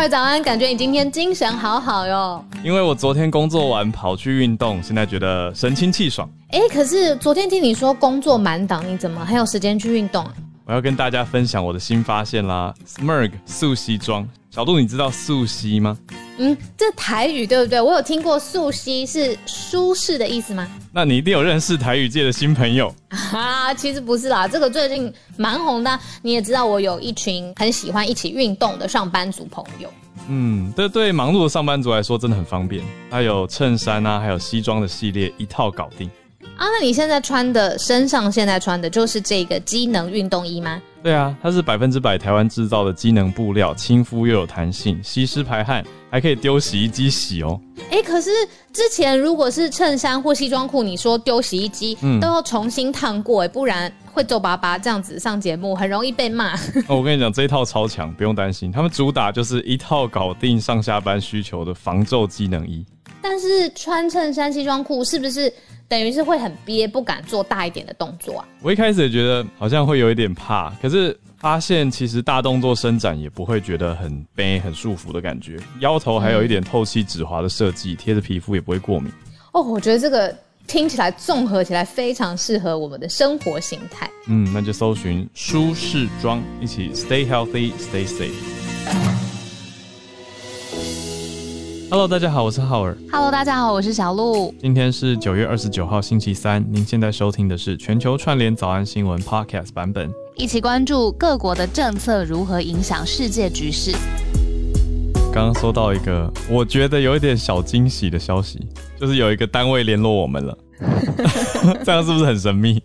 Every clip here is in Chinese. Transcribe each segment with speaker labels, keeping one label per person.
Speaker 1: 浩尔早安，感觉你今天精神好好哟。
Speaker 2: 因为我昨天工作完跑去运动，现在觉得神清气爽。
Speaker 1: 哎，可是昨天听你说工作满档，你怎么还有时间去运动啊？
Speaker 2: 我要跟大家分享我的新发现啦，Smurg 素西装。小杜，你知道素西吗？
Speaker 1: 嗯，这台语对不对？我有听过素汐是舒适的意思吗？
Speaker 2: 那你一定有认识台语界的新朋友
Speaker 1: 啊？其实不是啦，这个最近蛮红的。你也知道，我有一群很喜欢一起运动的上班族朋友。
Speaker 2: 嗯，这对忙碌的上班族来说真的很方便。它有衬衫啊，还有西装的系列，一套搞定。
Speaker 1: 啊，那你现在穿的身上现在穿的就是这个机能运动衣吗？
Speaker 2: 对啊，它是百分之百台湾制造的机能布料，亲肤又有弹性，吸湿排汗，还可以丢洗衣机洗哦。
Speaker 1: 哎、欸，可是之前如果是衬衫或西装裤，你说丢洗衣机、嗯、都要重新烫过，哎，不然会皱巴巴，这样子上节目很容易被骂。
Speaker 2: 哦，我跟你讲，这一套超强，不用担心，他们主打就是一套搞定上下班需求的防皱机能衣。
Speaker 1: 但是穿衬衫、西装裤是不是？等于是会很憋，不敢做大一点的动作啊。
Speaker 2: 我一开始也觉得好像会有一点怕，可是发现其实大动作伸展也不会觉得很背、很束缚的感觉。腰头还有一点透气止滑的设计，贴着皮肤也不会过敏。
Speaker 1: 哦，我觉得这个听起来综合起来非常适合我们的生活形态。
Speaker 2: 嗯，那就搜寻舒适装，一起 stay healthy, stay safe。Hello，大家好，我是浩尔。
Speaker 1: Hello，大家好，我是小鹿。
Speaker 2: 今天是九月二十九号星期三，您现在收听的是全球串联早安新闻 Podcast 版本，
Speaker 1: 一起关注各国的政策如何影响世界局势。
Speaker 2: 刚刚收到一个我觉得有一点小惊喜的消息，就是有一个单位联络我们了，这样是不是很神秘？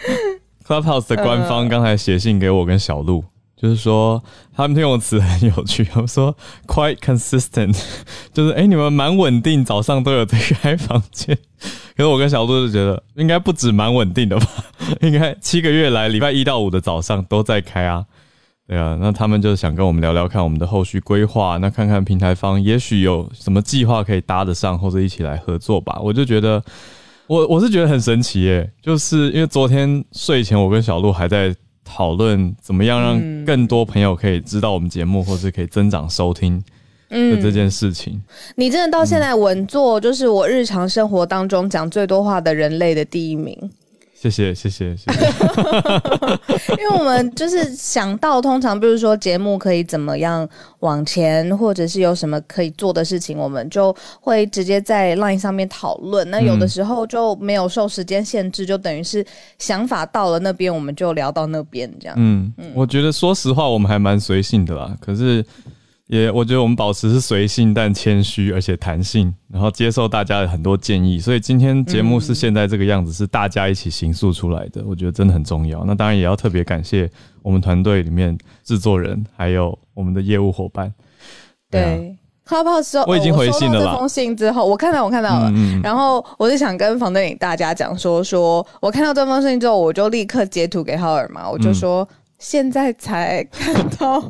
Speaker 2: Clubhouse 的官方刚才写信给我跟小鹿。就是说，他们用词很有趣。他们说 “quite consistent”，就是哎、你们蛮稳定，早上都有在开房间。可是我跟小杜就觉得，应该不止蛮稳定的吧？应该七个月来，礼拜一到五的早上都在开啊。对啊，那他们就想跟我们聊聊看我们的后续规划，那看看平台方也许有什么计划可以搭得上，或者一起来合作吧。我就觉得，我我是觉得很神奇耶，就是因为昨天睡前，我跟小鹿还在。讨论怎么样让更多朋友可以知道我们节目，或是可以增长收听的这件事情。
Speaker 3: 嗯，你真的到现在稳坐，就是我日常生活当中讲最多话的人类的第一名。
Speaker 2: 谢谢谢谢谢谢，
Speaker 3: 因为我们就是想到，通常比如说节目可以怎么样往前，或者是有什么可以做的事情，我们就会直接在 Line 上面讨论。那有的时候就没有受时间限制，就等于是想法到了那边，我们就聊到那边这样。
Speaker 2: 嗯嗯，我觉得说实话，我们还蛮随性的啦。可是。也，我觉得我们保持是随性但谦虚，而且弹性，然后接受大家的很多建议。所以今天节目是现在这个样子，是大家一起形塑出来的，我觉得真的很重要。那当然也要特别感谢我们团队里面制作人，还有我们的业务伙伴。
Speaker 3: 对，泡泡说
Speaker 2: 我已经回信了啦。
Speaker 3: 这封信之后，我看到我看到了，嗯嗯，然后我就想跟房队里大家讲说，说我看到这封信之后，我就立刻截图给浩尔嘛，我就说。嗯现在才看到，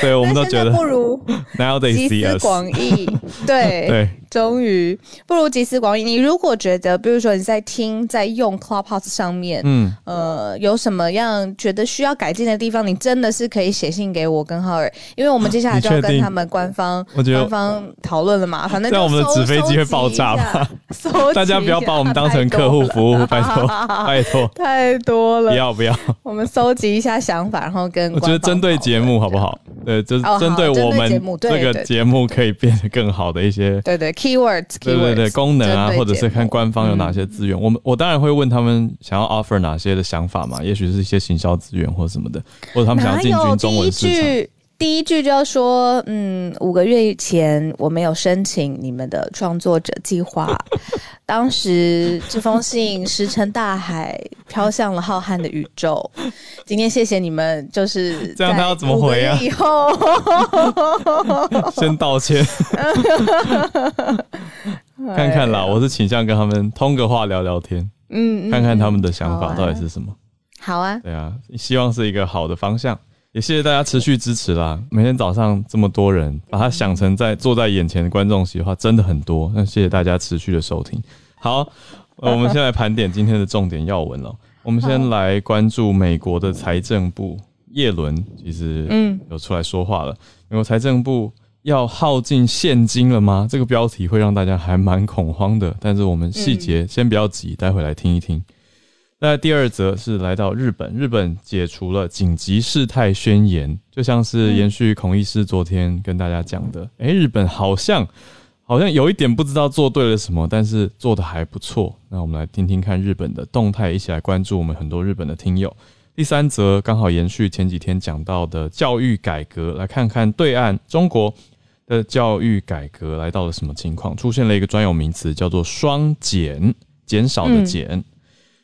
Speaker 2: 对，我们都觉得
Speaker 3: 不如 集思广益，对对，终于。不如集思广益。你如果觉得，比如说你在听，在用 Clubhouse 上面，嗯。呃，有什么样觉得需要改进的地方，你真的是可以写信给我跟浩尔，因为我们接下来就要跟他们官方官方讨论了嘛。反正
Speaker 2: 那我们的纸飞机会爆炸嘛，大家不要把我们当成客户服务，拜托 拜托，
Speaker 3: 太多了，
Speaker 2: 不要不要，
Speaker 3: 我们搜集一下想。然后跟
Speaker 2: 我觉得针对节目好不好？对，就是针对我们这个节目可以变得更好的一些，
Speaker 3: 对对，keywords，
Speaker 2: 对对对，功能啊，或者是看官方有哪些资源，我们我当然会问他们想要 offer 哪些的想法嘛，也许是一些行销资源或什么的，或者他们想要进军中文市场。
Speaker 3: 第一句就要说，嗯，五个月以前我没有申请你们的创作者计划，当时这封信石沉大海，飘向了浩瀚的宇宙。今天谢谢你们，就是
Speaker 2: 这样，他要怎么回啊？
Speaker 3: 以后
Speaker 2: 先道歉，看看啦，我是倾向跟他们通个话聊聊天，嗯，看看他们的想法到底是什么。
Speaker 3: 好啊，
Speaker 2: 对啊，希望是一个好的方向。也谢谢大家持续支持啦！每天早上这么多人，把它想成在坐在眼前的观众席的话，真的很多。那谢谢大家持续的收听。好，呃、我们先来盘点今天的重点要闻了。我们先来关注美国的财政部叶伦，其实嗯有出来说话了。美国财政部要耗尽现金了吗？这个标题会让大家还蛮恐慌的。但是我们细节先不要急，待会来听一听。那第二则是来到日本，日本解除了紧急事态宣言，就像是延续孔医师昨天跟大家讲的，诶，日本好像好像有一点不知道做对了什么，但是做得还不错。那我们来听听看日本的动态，一起来关注我们很多日本的听友。第三则刚好延续前几天讲到的教育改革，来看看对岸中国的教育改革来到了什么情况，出现了一个专有名词叫做“双减”，减少的减。嗯、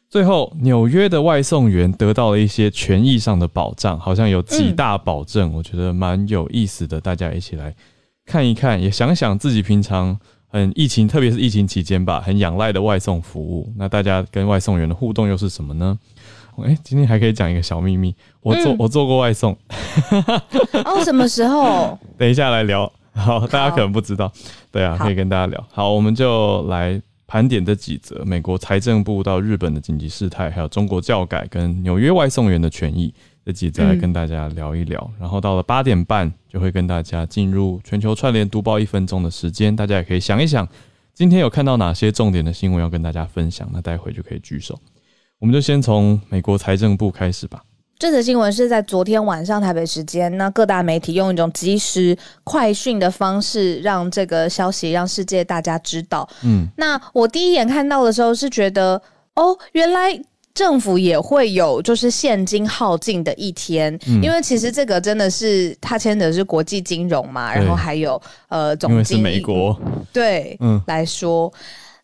Speaker 2: 最后，纽约的外送员得到了一些权益上的保障，好像有几大保证，我觉得蛮有意思的。大家一起来看一看，也想想自己平常很疫情，特别是疫情期间吧，很仰赖的外送服务。那大家跟外送员的互动又是什么呢？哎、欸，今天还可以讲一个小秘密，我做、嗯、我做过外送。
Speaker 3: 哦，什么时候？
Speaker 2: 等一下来聊。好，大家可能不知道。对啊，可以跟大家聊。好，我们就来盘点这几则美国财政部到日本的紧急事态，还有中国教改跟纽约外送员的权益这几则来跟大家聊一聊。嗯、然后到了八点半，就会跟大家进入全球串联读报一分钟的时间。大家也可以想一想，今天有看到哪些重点的新闻要跟大家分享？那待会就可以举手。我们就先从美国财政部开始吧。
Speaker 3: 这则新闻是在昨天晚上台北时间，那各大媒体用一种即时快讯的方式，让这个消息让世界大家知道。嗯，那我第一眼看到的时候是觉得，哦，原来政府也会有就是现金耗尽的一天，嗯、因为其实这个真的是它牵的是国际金融嘛，然后还有呃总经，因为
Speaker 2: 是美国，
Speaker 3: 对，嗯，来说。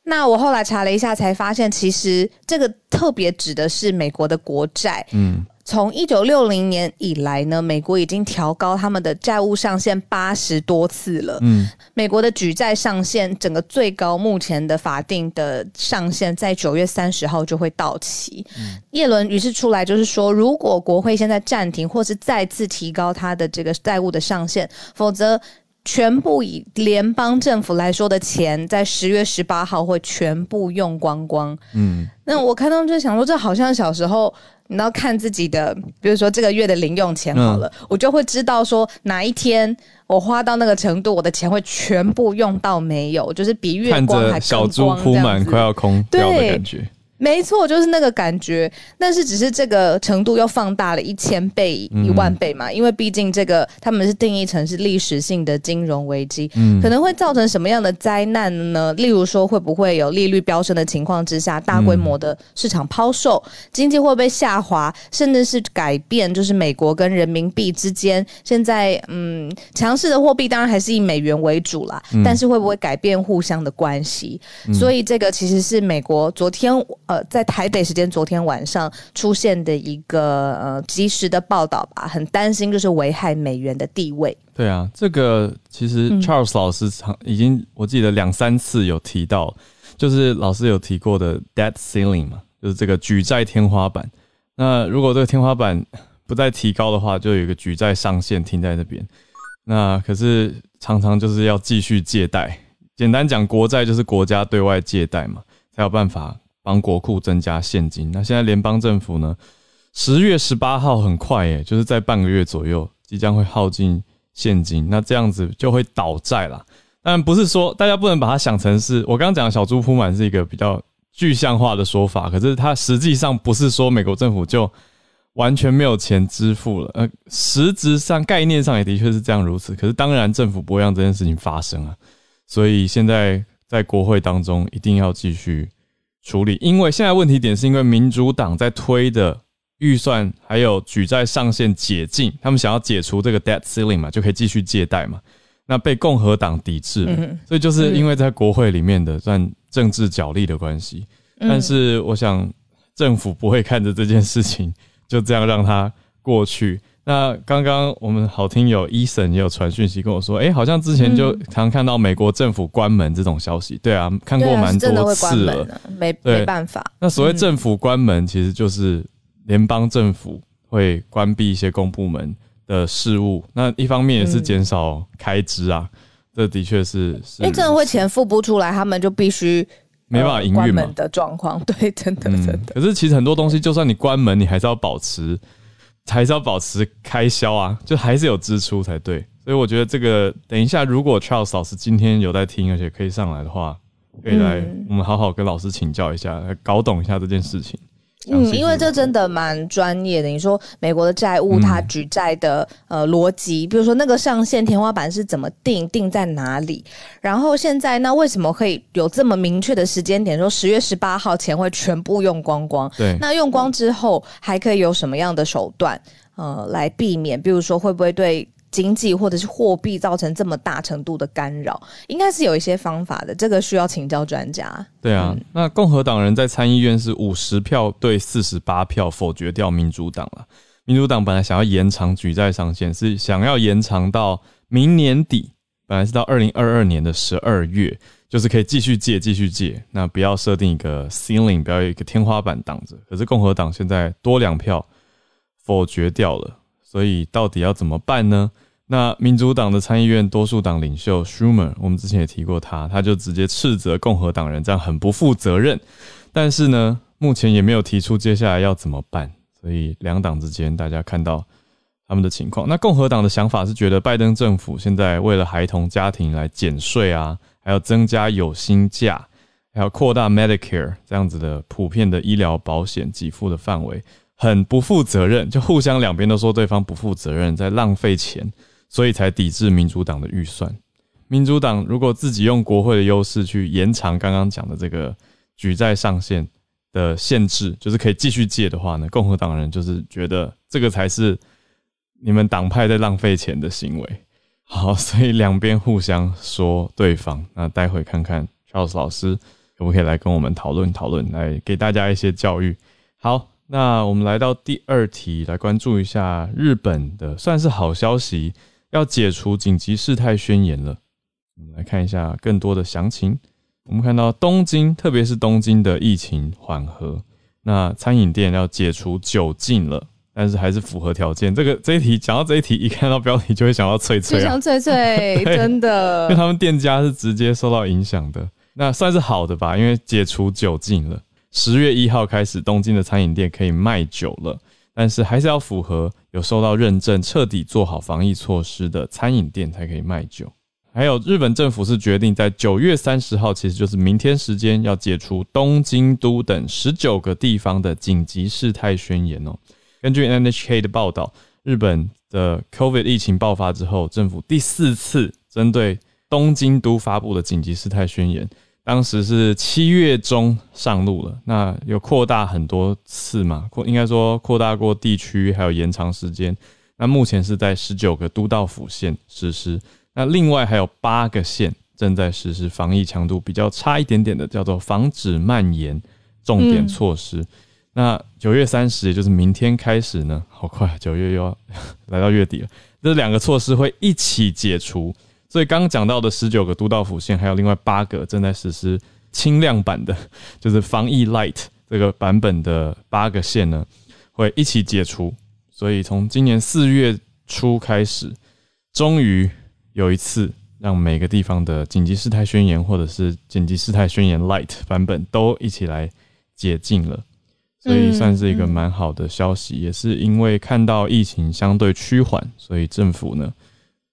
Speaker 3: 那我后来查了一下，才发现其实这个特别指的是美国的国债。嗯，从一九六零年以来呢，美国已经调高他们的债务上限八十多次了。嗯，美国的举债上限整个最高目前的法定的上限在九月三十号就会到期。嗯，叶伦于是出来就是说，如果国会现在暂停或是再次提高他的这个债务的上限，否则。全部以联邦政府来说的钱，在十月十八号会全部用光光。嗯，那我看到就想说，这好像小时候你要看自己的，比如说这个月的零用钱好了，嗯、我就会知道说哪一天我花到那个程度，我的钱会全部用到没有，就是比月光还更光，
Speaker 2: 小猪扑满快要空掉的感觉。
Speaker 3: 没错，就是那个感觉，但是只是这个程度又放大了一千倍、一万倍嘛，嗯、因为毕竟这个他们是定义成是历史性的金融危机，嗯、可能会造成什么样的灾难呢？例如说，会不会有利率飙升的情况之下，大规模的市场抛售，嗯、经济会不会下滑，甚至是改变，就是美国跟人民币之间现在嗯强势的货币当然还是以美元为主啦，嗯、但是会不会改变互相的关系？嗯、所以这个其实是美国昨天。呃，在台北时间昨天晚上出现的一个呃及时的报道吧，很担心就是危害美元的地位。
Speaker 2: 对啊，这个其实 Charles 老师常已经我记得两三次有提到，就是老师有提过的 debt ceiling 嘛，就是这个举债天花板。那如果这个天花板 不再提高的话，就有一个举债上限停在那边。那可是常常就是要继续借贷，简单讲，国债就是国家对外借贷嘛，才有办法。帮国库增加现金。那现在联邦政府呢？十月十八号很快耶，就是在半个月左右，即将会耗尽现金。那这样子就会倒债啦。当然不是说大家不能把它想成是我刚刚讲的小猪铺满是一个比较具象化的说法，可是它实际上不是说美国政府就完全没有钱支付了。呃，实质上概念上也的确是这样如此。可是当然政府不会让这件事情发生啊。所以现在在国会当中一定要继续。处理，因为现在问题点是因为民主党在推的预算还有举债上限解禁，他们想要解除这个 debt ceiling 嘛，就可以继续借贷嘛。那被共和党抵制了，所以就是因为在国会里面的算政治角力的关系。但是我想政府不会看着这件事情就这样让它过去。那刚刚我们好听友 Eason 也有传讯息跟我说，哎、欸，好像之前就常看到美国政府关门这种消息。对啊，看过蛮多次了，
Speaker 3: 啊、没没办法。
Speaker 2: 那所谓政府关门，其实就是联邦政府会关闭一些公部门的事务。那一方面也是减少开支啊，嗯、这的确是，
Speaker 3: 因为真的会钱付不出来，他们就必须
Speaker 2: 没办法营运
Speaker 3: 的状况。对，真的真的、嗯。
Speaker 2: 可是其实很多东西，就算你关门，你还是要保持。还是要保持开销啊，就还是有支出才对。所以我觉得这个等一下，如果 Charles 老师今天有在听，而且可以上来的话，可以来我们好好跟老师请教一下，来搞懂一下这件事情。
Speaker 3: 嗯，因为这真的蛮专业的。你说美国的债务，它举债的呃逻辑，比如说那个上限天花板是怎么定，定在哪里？然后现在那为什么可以有这么明确的时间点，说十月十八号前会全部用光光？
Speaker 2: 对，
Speaker 3: 那用光之后还可以有什么样的手段呃来避免？比如说会不会对？经济或者是货币造成这么大程度的干扰，应该是有一些方法的。这个需要请教专家。
Speaker 2: 对啊，嗯、那共和党人在参议院是五十票对四十八票否决掉民主党了。民主党本来想要延长举债上限，是想要延长到明年底，本来是到二零二二年的十二月，就是可以继续借，继续借。那不要设定一个 ceiling，不要有一个天花板挡着。可是共和党现在多两票否决掉了。所以到底要怎么办呢？那民主党的参议院多数党领袖 Schumer，我们之前也提过他，他就直接斥责共和党人这样很不负责任。但是呢，目前也没有提出接下来要怎么办。所以两党之间，大家看到他们的情况。那共和党的想法是觉得拜登政府现在为了孩童家庭来减税啊，还要增加有薪假，还要扩大 Medicare 这样子的普遍的医疗保险给付的范围。很不负责任，就互相两边都说对方不负责任，在浪费钱，所以才抵制民主党的预算。民主党如果自己用国会的优势去延长刚刚讲的这个举债上限的限制，就是可以继续借的话呢，共和党人就是觉得这个才是你们党派在浪费钱的行为。好，所以两边互相说对方。那待会看看 Charles 老师可不可以来跟我们讨论讨论，来给大家一些教育。好。那我们来到第二题，来关注一下日本的算是好消息，要解除紧急事态宣言了。我们来看一下更多的详情。我们看到东京，特别是东京的疫情缓和，那餐饮店要解除酒禁了，但是还是符合条件。这个这一题讲到这一题，一看到标题就会想到翠翠啊，
Speaker 3: 就想翠翠，真的，
Speaker 2: 因为他们店家是直接受到影响的。那算是好的吧，因为解除酒禁了。十月一号开始，东京的餐饮店可以卖酒了，但是还是要符合有受到认证、彻底做好防疫措施的餐饮店才可以卖酒。还有，日本政府是决定在九月三十号，其实就是明天时间，要解除东京都等十九个地方的紧急事态宣言哦。根据 NHK 的报道，日本的 COVID 疫情爆发之后，政府第四次针对东京都发布的紧急事态宣言。当时是七月中上路了，那有扩大很多次嘛？扩应该说扩大过地区，还有延长时间。那目前是在十九个都道府县实施，那另外还有八个县正在实施防疫强度比较差一点点的，叫做防止蔓延重点措施。嗯、那九月三十，也就是明天开始呢，好快，九月又要 来到月底了。这两个措施会一起解除。所以刚刚讲到的十九个都道府县，还有另外八个正在实施轻量版的，就是防疫 Light 这个版本的八个县呢，会一起解除。所以从今年四月初开始，终于有一次让每个地方的紧急事态宣言或者是紧急事态宣言 Light 版本都一起来解禁了。所以算是一个蛮好的消息，也是因为看到疫情相对趋缓，所以政府呢。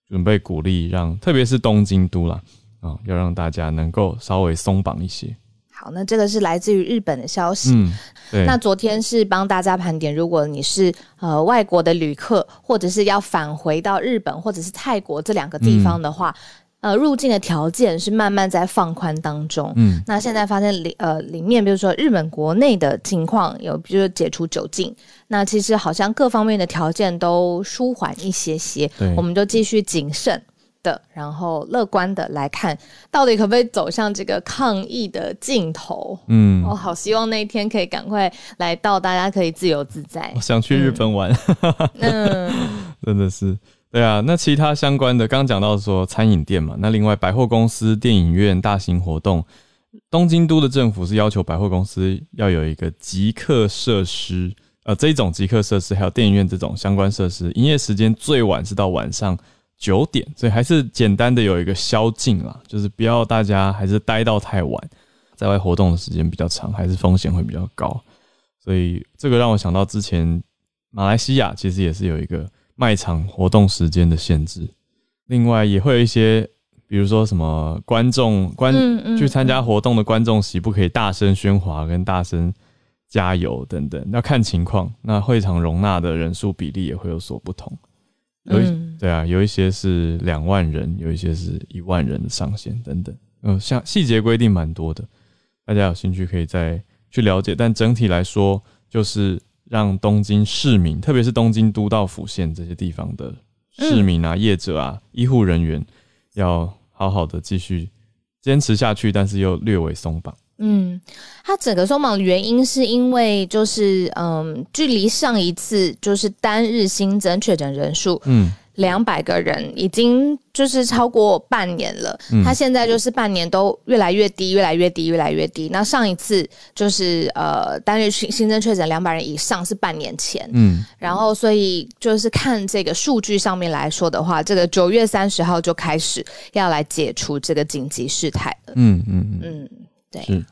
Speaker 2: 准备鼓励让，特别是东京都啦，啊，要让大家能够稍微松绑一些。
Speaker 3: 好，那这个是来自于日本的消息。
Speaker 2: 嗯，对。
Speaker 3: 那昨天是帮大家盘点，如果你是呃外国的旅客，或者是要返回到日本或者是泰国这两个地方的话。嗯呃，入境的条件是慢慢在放宽当中。嗯，那现在发现里呃里面，比如说日本国内的情况有，比如说解除酒禁，那其实好像各方面的条件都舒缓一些些。对，我们就继续谨慎的，然后乐观的来看，到底可不可以走向这个抗疫的尽头？嗯，我好希望那一天可以赶快来到，大家可以自由自在。
Speaker 2: 我想去日本玩。嗯，真的是。对啊，那其他相关的，刚刚讲到说餐饮店嘛，那另外百货公司、电影院、大型活动，东京都的政府是要求百货公司要有一个即刻设施，呃，这种即刻设施还有电影院这种相关设施，营业时间最晚是到晚上九点，所以还是简单的有一个宵禁啦，就是不要大家还是待到太晚，在外活动的时间比较长，还是风险会比较高，所以这个让我想到之前。马来西亚其实也是有一个卖场活动时间的限制，另外也会有一些，比如说什么观众观去参加活动的观众席不可以大声喧哗跟大声加油等等，要看情况。那会场容纳的人数比例也会有所不同。有一对啊，有一些是两万人，有一些是一万人的上限等等。嗯，像细节规定蛮多的，大家有兴趣可以再去了解。但整体来说，就是让东京市民，特别是东京都道府县这些地方的市民啊、业者啊、医护人员，要好好的继续坚持下去，但是又略微松绑。
Speaker 3: 嗯，它整个松绑的原因是因为就是嗯，距离上一次就是单日新增确诊人数，嗯。两百个人已经就是超过半年了，嗯，他现在就是半年都越来越低，越来越低，越来越低。那上一次就是呃单日新新增确诊两百人以上是半年前，嗯，然后所以就是看这个数据上面来说的话，这个九月三十号就开始要来解除这个紧急事态了，
Speaker 2: 嗯嗯嗯，对，是。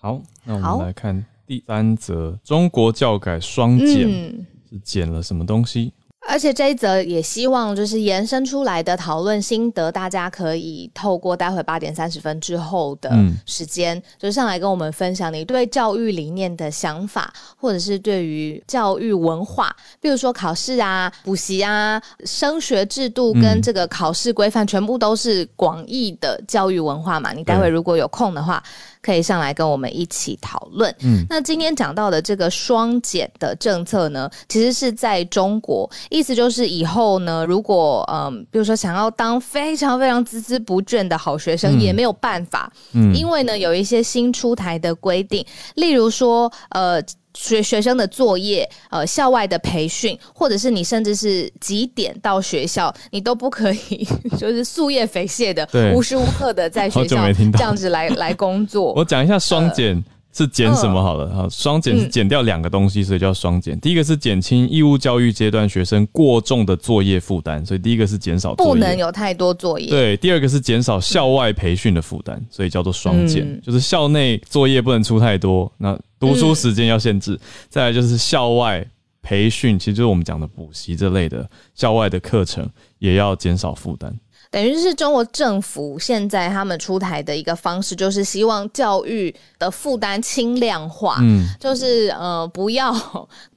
Speaker 2: 好，那我们来看第三则，中国教改双减，嗯，是减了什么东西？
Speaker 3: 而且这一则也希望就是延伸出来的讨论心得，大家可以透过待会八点三十分之后的时间，嗯、就上来跟我们分享你对教育理念的想法，或者是对于教育文化，比如说考试啊、补习啊、升学制度跟这个考试规范，全部都是广义的教育文化嘛。你待会如果有空的话。可以上来跟我们一起讨论。嗯，那今天讲到的这个双减的政策呢，其实是在中国，意思就是以后呢，如果嗯，比如说想要当非常非常孜孜不倦的好学生，也没有办法，嗯，因为呢有一些新出台的规定，例如说呃。学学生的作业，呃，校外的培训，或者是你甚至是几点到学校，你都不可以，就是夙夜匪懈的，无时无刻的在学校这样子来来工作。
Speaker 2: 我讲一下双减。呃是减什么好了？哈，双减是减掉两个东西，所以叫双减。第一个是减轻义务教育阶段学生过重的作业负担，所以第一个是减少
Speaker 3: 不能有太多作业。
Speaker 2: 对，第二个是减少校外培训的负担，所以叫做双减，就是校内作业不能出太多，那读书时间要限制。再来就是校外培训，其实就是我们讲的补习这类的校外的课程，也要减少负担。
Speaker 3: 等于是中国政府现在他们出台的一个方式，就是希望教育的负担轻量化，嗯，就是呃不要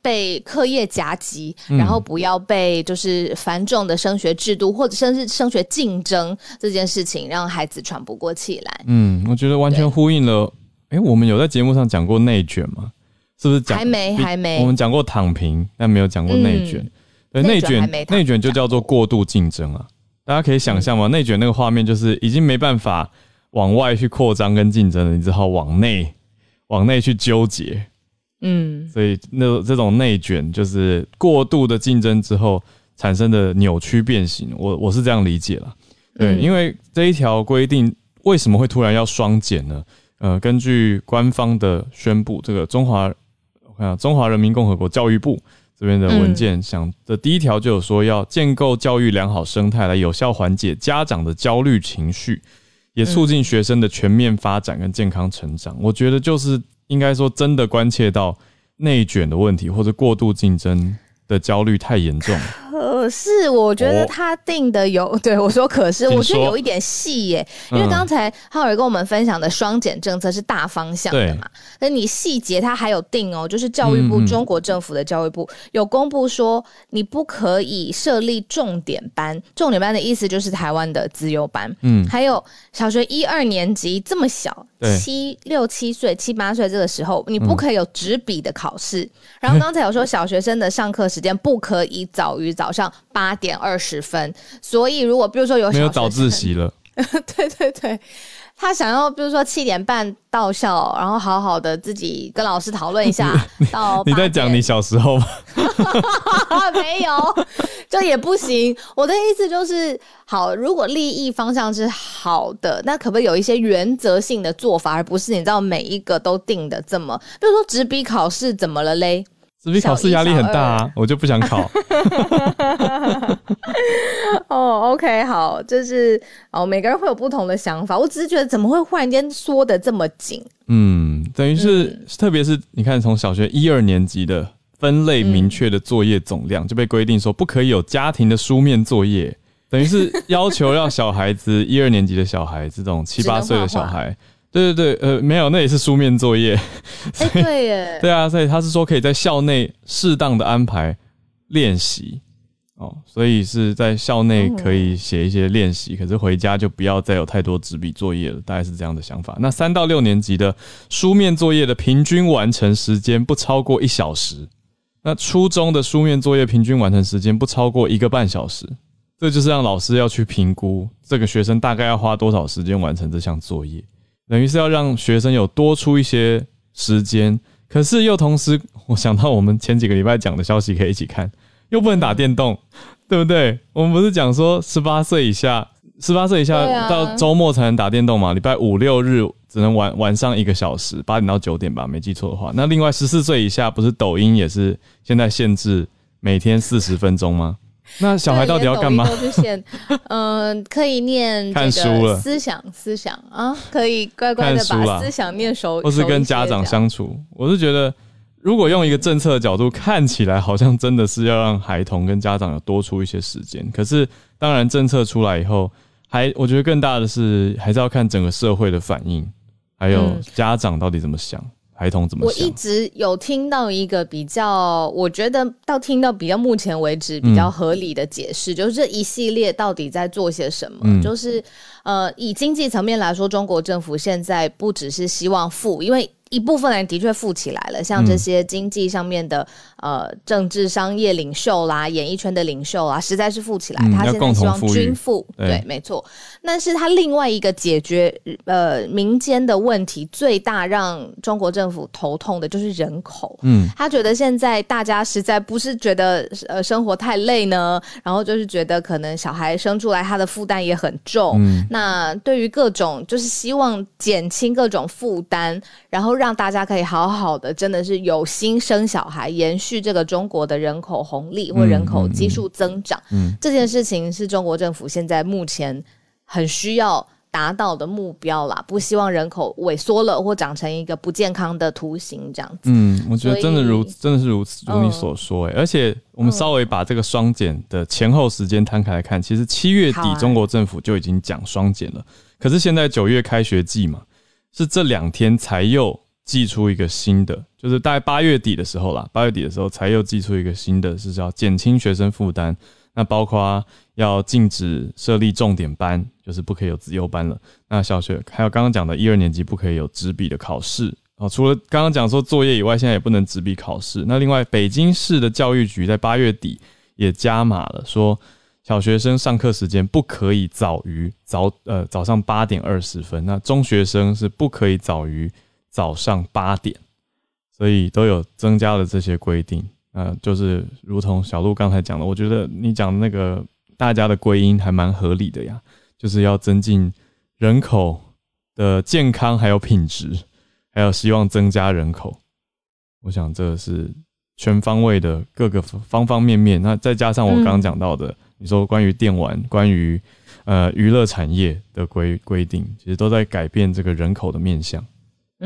Speaker 3: 被课业夹击，嗯，然后不要被就是繁重的升学制度或者甚至升学竞争这件事情让孩子喘不过气来。
Speaker 2: 嗯，我觉得完全呼应了。哎，我们有在节目上讲过内卷吗？是不是讲？
Speaker 3: 还没，还没。
Speaker 2: 我们讲过躺平，但没有讲过内卷。对，内卷，内卷就叫做过度竞争啊。大家可以想象吗？内卷那个画面就是已经没办法往外去扩张跟竞争了，你只好往内往内去纠结。嗯，所以那这种内卷就是过度的竞争之后产生的扭曲变形。我我是这样理解了。对，因为这一条规定为什么会突然要双减呢？呃，根据官方的宣布，这个中华我看啊，中华人民共和国教育部。这边的文件想的第一条就有说，要建构教育良好生态，来有效缓解家长的焦虑情绪，也促进学生的全面发展跟健康成长。我觉得就是应该说，真的关切到内卷的问题，或者过度竞争的焦虑太严重。
Speaker 3: 可是我觉得他定的有、哦、对我说，可是我觉得有一点细耶，因为刚才浩尔跟我们分享的双减政策是大方向的嘛，那你细节他还有定哦，就是教育部、嗯、中国政府的教育部有公布说，你不可以设立重点班，重点班的意思就是台湾的资优班，嗯，还有小学一二年级这么小，七六七岁、七八岁这个时候，你不可以有纸笔的考试、嗯，然后刚才有说小学生的上课时间不可以早于。早上八点二十分，所以如果比如说有
Speaker 2: 没有早自习了，
Speaker 3: 对对对，他想要比如说七点半到校，然后好好的自己跟老师讨论一下。到
Speaker 2: 你在讲你小时候吗？
Speaker 3: 没有，就也不行。我的意思就是，好，如果利益方向是好的，那可不可以有一些原则性的做法，而不是你知道每一个都定的这么，比如说纸笔考试怎么了嘞？
Speaker 2: 纸笔考试压力很大啊，我就不想考。
Speaker 3: 哦、oh,，OK，好，就是哦，每个人会有不同的想法。我只是觉得，怎么会忽然间缩的这么紧？
Speaker 2: 嗯，等于是，嗯、特别是你看，从小学一二年级的分类明确的作业总量，嗯、就被规定说不可以有家庭的书面作业，等于是要求让小孩子一二年级的小孩，这种七八岁的小孩，对对对，呃，没有，那也是书面作业。
Speaker 3: 哎、欸，对耶，
Speaker 2: 对啊，所以他是说可以在校内适当的安排练习。哦，所以是在校内可以写一些练习，可是回家就不要再有太多纸笔作业了，大概是这样的想法。那三到六年级的书面作业的平均完成时间不超过一小时，那初中的书面作业平均完成时间不超过一个半小时，这就是让老师要去评估这个学生大概要花多少时间完成这项作业，等于是要让学生有多出一些时间，可是又同时，我想到我们前几个礼拜讲的消息，可以一起看。又不能打电动，对不对？我们不是讲说十八岁以下，十八岁以下到周末才能打电动嘛？礼拜五六日只能晚晚上一个小时，八点到九点吧，没记错的话。那另外十四岁以下，不是抖音也是现在限制每天四十分钟吗？那小孩到底要干嘛？
Speaker 3: 嗯、呃，可以念看书了，思想思想啊，可以乖乖的把思想念熟，
Speaker 2: 或是跟家长相处。我是觉得。如果用一个政策的角度看起来，好像真的是要让孩童跟家长有多出一些时间。可是，当然政策出来以后，还我觉得更大的是还是要看整个社会的反应，还有家长到底怎么想，嗯、孩童怎么想。
Speaker 3: 我一直有听到一个比较，我觉得到听到比较目前为止比较合理的解释，嗯、就是这一系列到底在做些什么，嗯、就是呃，以经济层面来说，中国政府现在不只是希望富，因为。一部分人的确富起来了，像这些经济上面的、嗯、呃政治商业领袖啦、演艺圈的领袖啊，实在是富起来。嗯、他现在希望均富，对，对，没错。但是他另外一个解决呃民间的问题最大让中国政府头痛的就是人口。嗯，他觉得现在大家实在不是觉得呃生活太累呢，然后就是觉得可能小孩生出来他的负担也很重。嗯，那对于各种就是希望减轻各种负担，然后让让大家可以好好的，真的是有心生小孩，延续这个中国的人口红利或人口基数增长。嗯，嗯，嗯，这件事情是中国政府现在目前很需要达到的目标啦，不希望人口萎缩了或长成一个不健康的图形这样子。
Speaker 2: 嗯，我觉得真的如真的是如此，如你所说。哎、嗯，而且我们稍微把这个双减的前后时间摊开来看，其实七月底中国政府就已经讲双减了，可是现在九月开学季嘛，是这两天才又。寄出一个新的，就是大概八月底的时候啦，八月底的时候才又寄出一个新的，是叫减轻学生负担。那包括要禁止设立重点班，就是不可以有自优班了。那小学还有刚刚讲的一二年级不可以有纸笔的考试哦。除了刚刚讲说作业以外，现在也不能纸笔考试。那另外，北京市的教育局在八月底也加码了，说小学生上课时间不可以早于早呃早上八点二十分，那中学生是不可以早于。早上八点，所以都有增加了这些规定。呃，就是如同小鹿刚才讲的，我觉得你讲的那个大家的归因还蛮合理的呀，就是要增进人口的健康，还有品质，还有希望增加人口。我想这是全方位的各个方方面面。那再加上我刚刚讲到的，嗯、你说关于电玩、关于呃娱乐产业的规规定，其实都在改变这个人口的面向。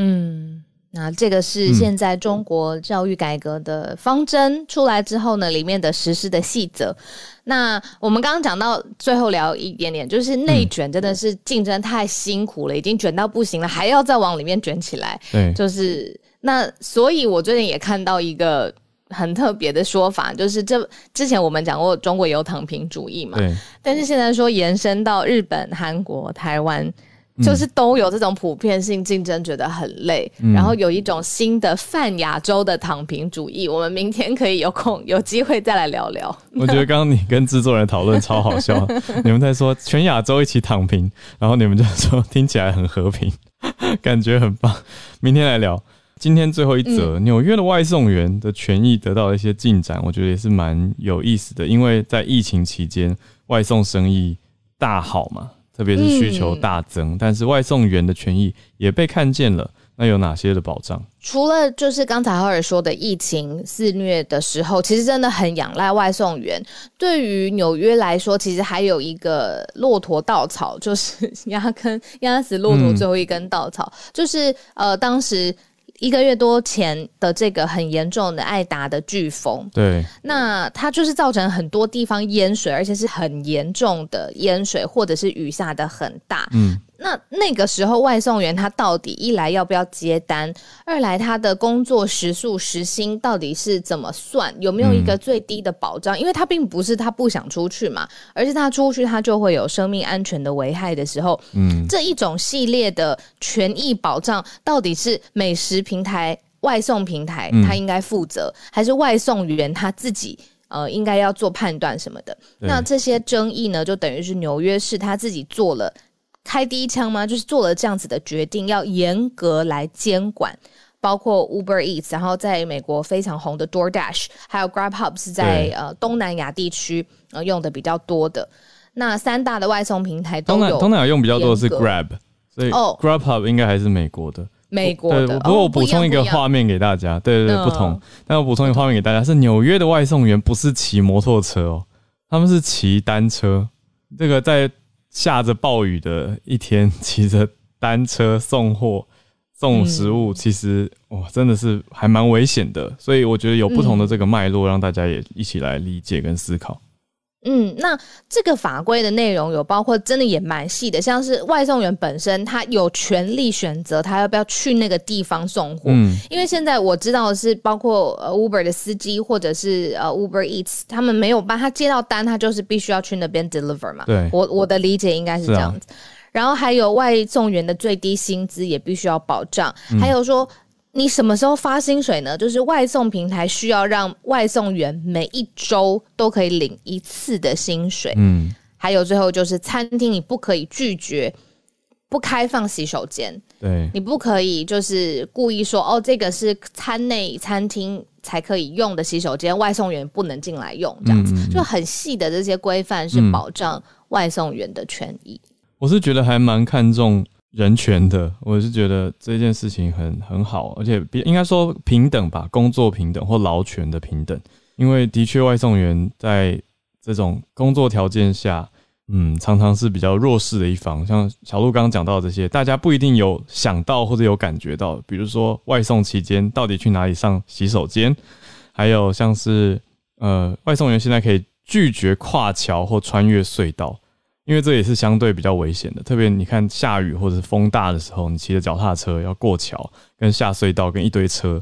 Speaker 3: 嗯，那这个是现在中国教育改革的方针出来之后呢，里面的实施的细则。那我们刚刚讲到最后聊一点点，就是内卷真的是竞争太辛苦了，已经卷到不行了，还要再往里面卷起来。对，就是那，所以我最近也看到一个很特别的说法，就是这之前我们讲过中国有躺平主义嘛，对，但是现在说延伸到日本、韩国、台湾。就是都有这种普遍性竞争，觉得很累，嗯、然后有一种新的泛亚洲的躺平主义。我们明天可以有空有机会再来聊聊。
Speaker 2: 我觉得刚刚你跟制作人讨论超好笑，你们在说全亚洲一起躺平，然后你们就说听起来很和平，感觉很棒。明天来聊。今天最后一则，嗯、纽约的外送员的权益得到了一些进展，我觉得也是蛮有意思的，因为在疫情期间外送生意大好嘛。特别是需求大增，嗯、但是外送员的权益也被看见了。那有哪些的保障？
Speaker 3: 除了就是刚才浩尔说的疫情肆虐的时候，其实真的很仰赖外送员。对于纽约来说，其实还有一个骆驼稻草，就是 压根压死骆驼最后一根稻草，嗯、就是呃当时。一个月多前的这个很严重的艾达的飓风，
Speaker 2: 对，
Speaker 3: 那它就是造成很多地方淹水，而且是很严重的淹水，或者是雨下得很大。嗯，那那个时候外送员他到底一来要不要接单，二来他的工作时数时薪到底是怎么算，有没有一个最低的保障？嗯，因为他并不是他不想出去嘛，而是他出去他就会有生命安全的危害的时候，嗯，这一种系列的权益保障到底是美食平台、外送平台，他应该负责，嗯、还是外送员他自己呃应该要做判断什么的？那这些争议呢，就等于是纽约市他自己做了开第一枪吗？就是做了这样子的决定，要严格来监管，包括 Uber Eats，然后在美国非常红的 DoorDash，还有 GrabHub 是在呃东南亚地区呃用的比较多的。那三大的外送平台都有，
Speaker 2: 东南亚用比较多的是 Grab，所以 GrabHub 应该还是美国的。
Speaker 3: 美国的，
Speaker 2: 不过我补充一个画面给大家，哦、对对对，不同。但我补充一个画面给大家，是纽约的外送员不是骑摩托车哦，他们是骑单车。这个在下着暴雨的一天，骑着单车送货、送食物，其实哇，真的是还蛮危险的。所以我觉得有不同的这个脉络，让大家也一起来理解跟思考。
Speaker 3: 嗯，那这个法规的内容有包括真的也蛮细的，像是外送员本身他有权利选择他要不要去那个地方送货。嗯，因为现在我知道的是包括呃 Uber 的司机或者是呃 Uber Eats，他们没有办法，他接到单，他就是必须要去那边 deliver 嘛。
Speaker 2: 对，
Speaker 3: 我我的理解应该是这样子。啊、然后还有外送员的最低薪资也必须要保障，嗯、还有说。你什么时候发薪水呢？就是外送平台需要让外送员每一周都可以领一次的薪水。嗯，还有最后就是餐厅你不可以拒绝不开放洗手间。
Speaker 2: 对，
Speaker 3: 你不可以就是故意说哦，这个是餐内餐厅才可以用的洗手间，外送员不能进来用。这样子，嗯，就很细的这些规范是保障外送员的权益。
Speaker 2: 我是觉得还蛮看重。人权的，我是觉得这件事情很很好，而且比应该说平等吧，工作平等或劳权的平等。因为的确，外送员在这种工作条件下，嗯，常常是比较弱势的一方。像小鹿刚刚讲到这些，大家不一定有想到或者有感觉到，比如说外送期间到底去哪里上洗手间，还有像是呃，外送员现在可以拒绝跨桥或穿越隧道。因为这也是相对比较危险的，特别你看下雨或者风大的时候，你骑着脚踏车要过桥，跟下隧道，跟一堆车、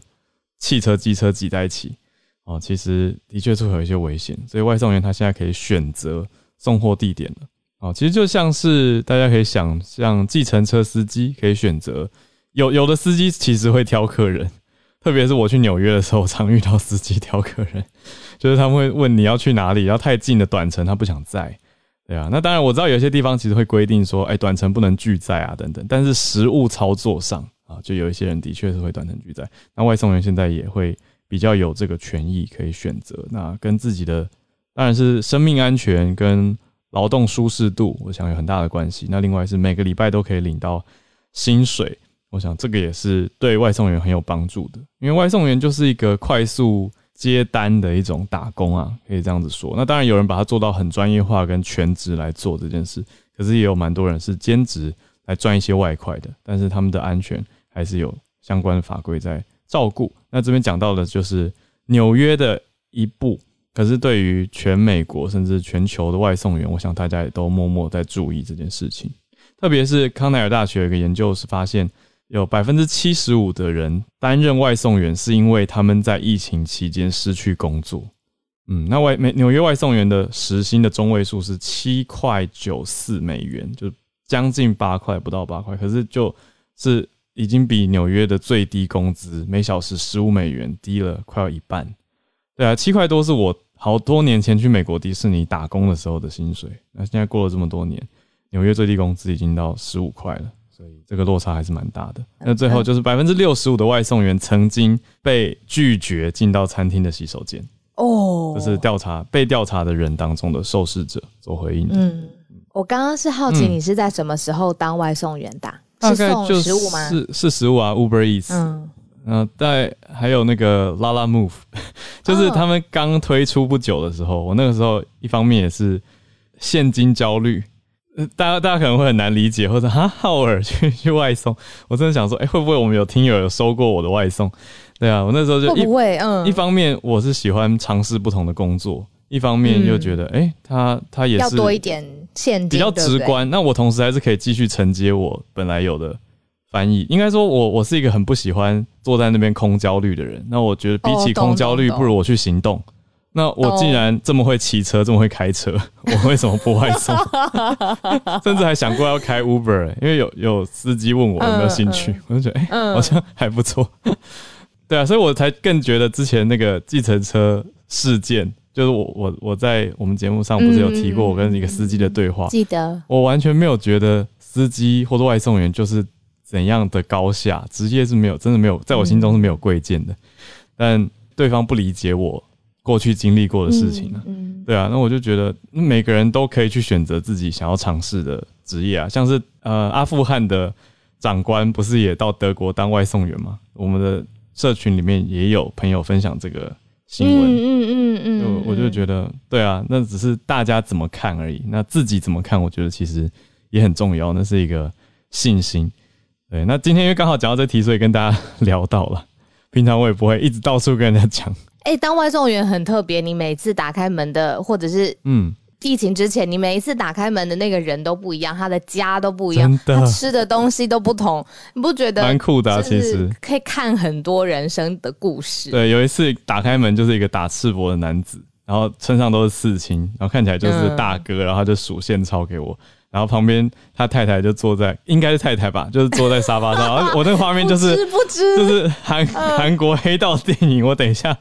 Speaker 2: 汽车、机车挤在一起，哦，其实的确是会有一些危险。所以外送员他现在可以选择送货地点了，哦，其实就像是大家可以想像计程车司机可以选择，有有的司机其实会挑客人，特别是我去纽约的时候，常遇到司机挑客人，就是他们会问你要去哪里，要太近的短程他不想载。对啊，那当然我知道有些地方其实会规定说，哎，短程不能拒载啊，等等。但是实务操作上啊，就有一些人的确是会短程拒载。那外送员现在也会比较有这个权益可以选择。那跟自己的当然是生命安全跟劳动舒适度，我想有很大的关系。那另外是每个礼拜都可以领到薪水，我想这个也是对外送员很有帮助的，因为外送员就是一个快速。接单的一种打工啊，可以这样子说。那当然有人把它做到很专业化，跟全职来做这件事。可是也有蛮多人是兼职来赚一些外快的，但是他们的安全还是有相关的法规在照顾。那这边讲到的就是纽约的一步，可是对于全美国甚至全球的外送员，我想大家也都默默在注意这件事情。特别是康奈尔大学有一个研究是发现。有百分之七十五的人担任外送员，是因为他们在疫情期间失去工作。嗯，那外美纽约外送员的时薪的中位数是七块九四美元，就将近八块，不到八块。可是就是已经比纽约的最低工资每小时十五美元低了快要一半。对啊，七块多是我好多年前去美国迪士尼打工的时候的薪水。那现在过了这么多年，纽约最低工资已经到十五块了。所以这个落差还是蛮大的。那最后就是百分之六十五的外送员曾经被拒绝进到餐厅的洗手间。哦，这是调查被调查的人当中的受试者做回应的。嗯，
Speaker 3: 我刚刚是好奇你是在什么时候当外送员的？嗯、是送食物吗？
Speaker 2: 是是食物啊，Uber Eats。嗯，呃，在还有那个 Lalamove，就是他们刚推出不久的时候，我那个时候一方面也是现金焦虑。大家大家可能会很难理解，或者哈浩尔去去外送，我真的想说，哎、欸，会不会我们有听友有收过我的外送？对啊，我那时候就一
Speaker 3: 会不会，嗯，
Speaker 2: 一方面我是喜欢尝试不同的工作，一方面又觉得，哎、嗯欸，他他也是
Speaker 3: 要多一点限定，
Speaker 2: 比较直观。那我同时还是可以继续承接我本来有的翻译。应该说我我是一个很不喜欢坐在那边空焦虑的人。那我觉得比起空焦虑，不如我去行动。那我既然这么会骑车，这么会开车，我为什么不外送？甚至还想过要开 Uber，因为有有司机问我有没有兴趣，嗯、我就觉得哎、欸，好像还不错。对啊，所以我才更觉得之前那个计程车事件，就是我我我在我们节目上不是有提过我跟一个司机的对话？
Speaker 3: 记得
Speaker 2: 我完全没有觉得司机或者外送员就是怎样的高下，职业是没有，真的没有，在我心中是没有贵贱的。但对方不理解我。过去经历过的事情呢、啊嗯嗯？对啊，那我就觉得每个人都可以去选择自己想要尝试的职业啊，像是呃阿富汗的长官不是也到德国当外送员吗？我们的社群里面也有朋友分享这个新闻，嗯嗯嗯嗯，我就觉得对啊，那只是大家怎么看而已，那自己怎么看，我觉得其实也很重要，那是一个信心。对，那今天因为刚好讲到这题，所以跟大家 聊到了。平常我也不会一直到处跟人家讲。
Speaker 1: 哎、欸，当外送员很特别，你每次打开门的，或者是嗯，疫情之前，你每一次打开门的那个人都不一样，他的家都不一样，他吃的东西都不同，你不觉得
Speaker 2: 蛮酷的、啊？其实
Speaker 1: 可以看很多人生的故事。
Speaker 2: 对，有一次打开门就是一个打赤膊的男子，然后身上都是刺青，然后看起来就是大哥，嗯、然后他就数线钞给我。然后旁边他太太就坐在，应该是太太吧，就是坐在沙发上。然后我那个画面就是，
Speaker 3: 不知不知
Speaker 2: 就是韩韩国黑道电影。我等一下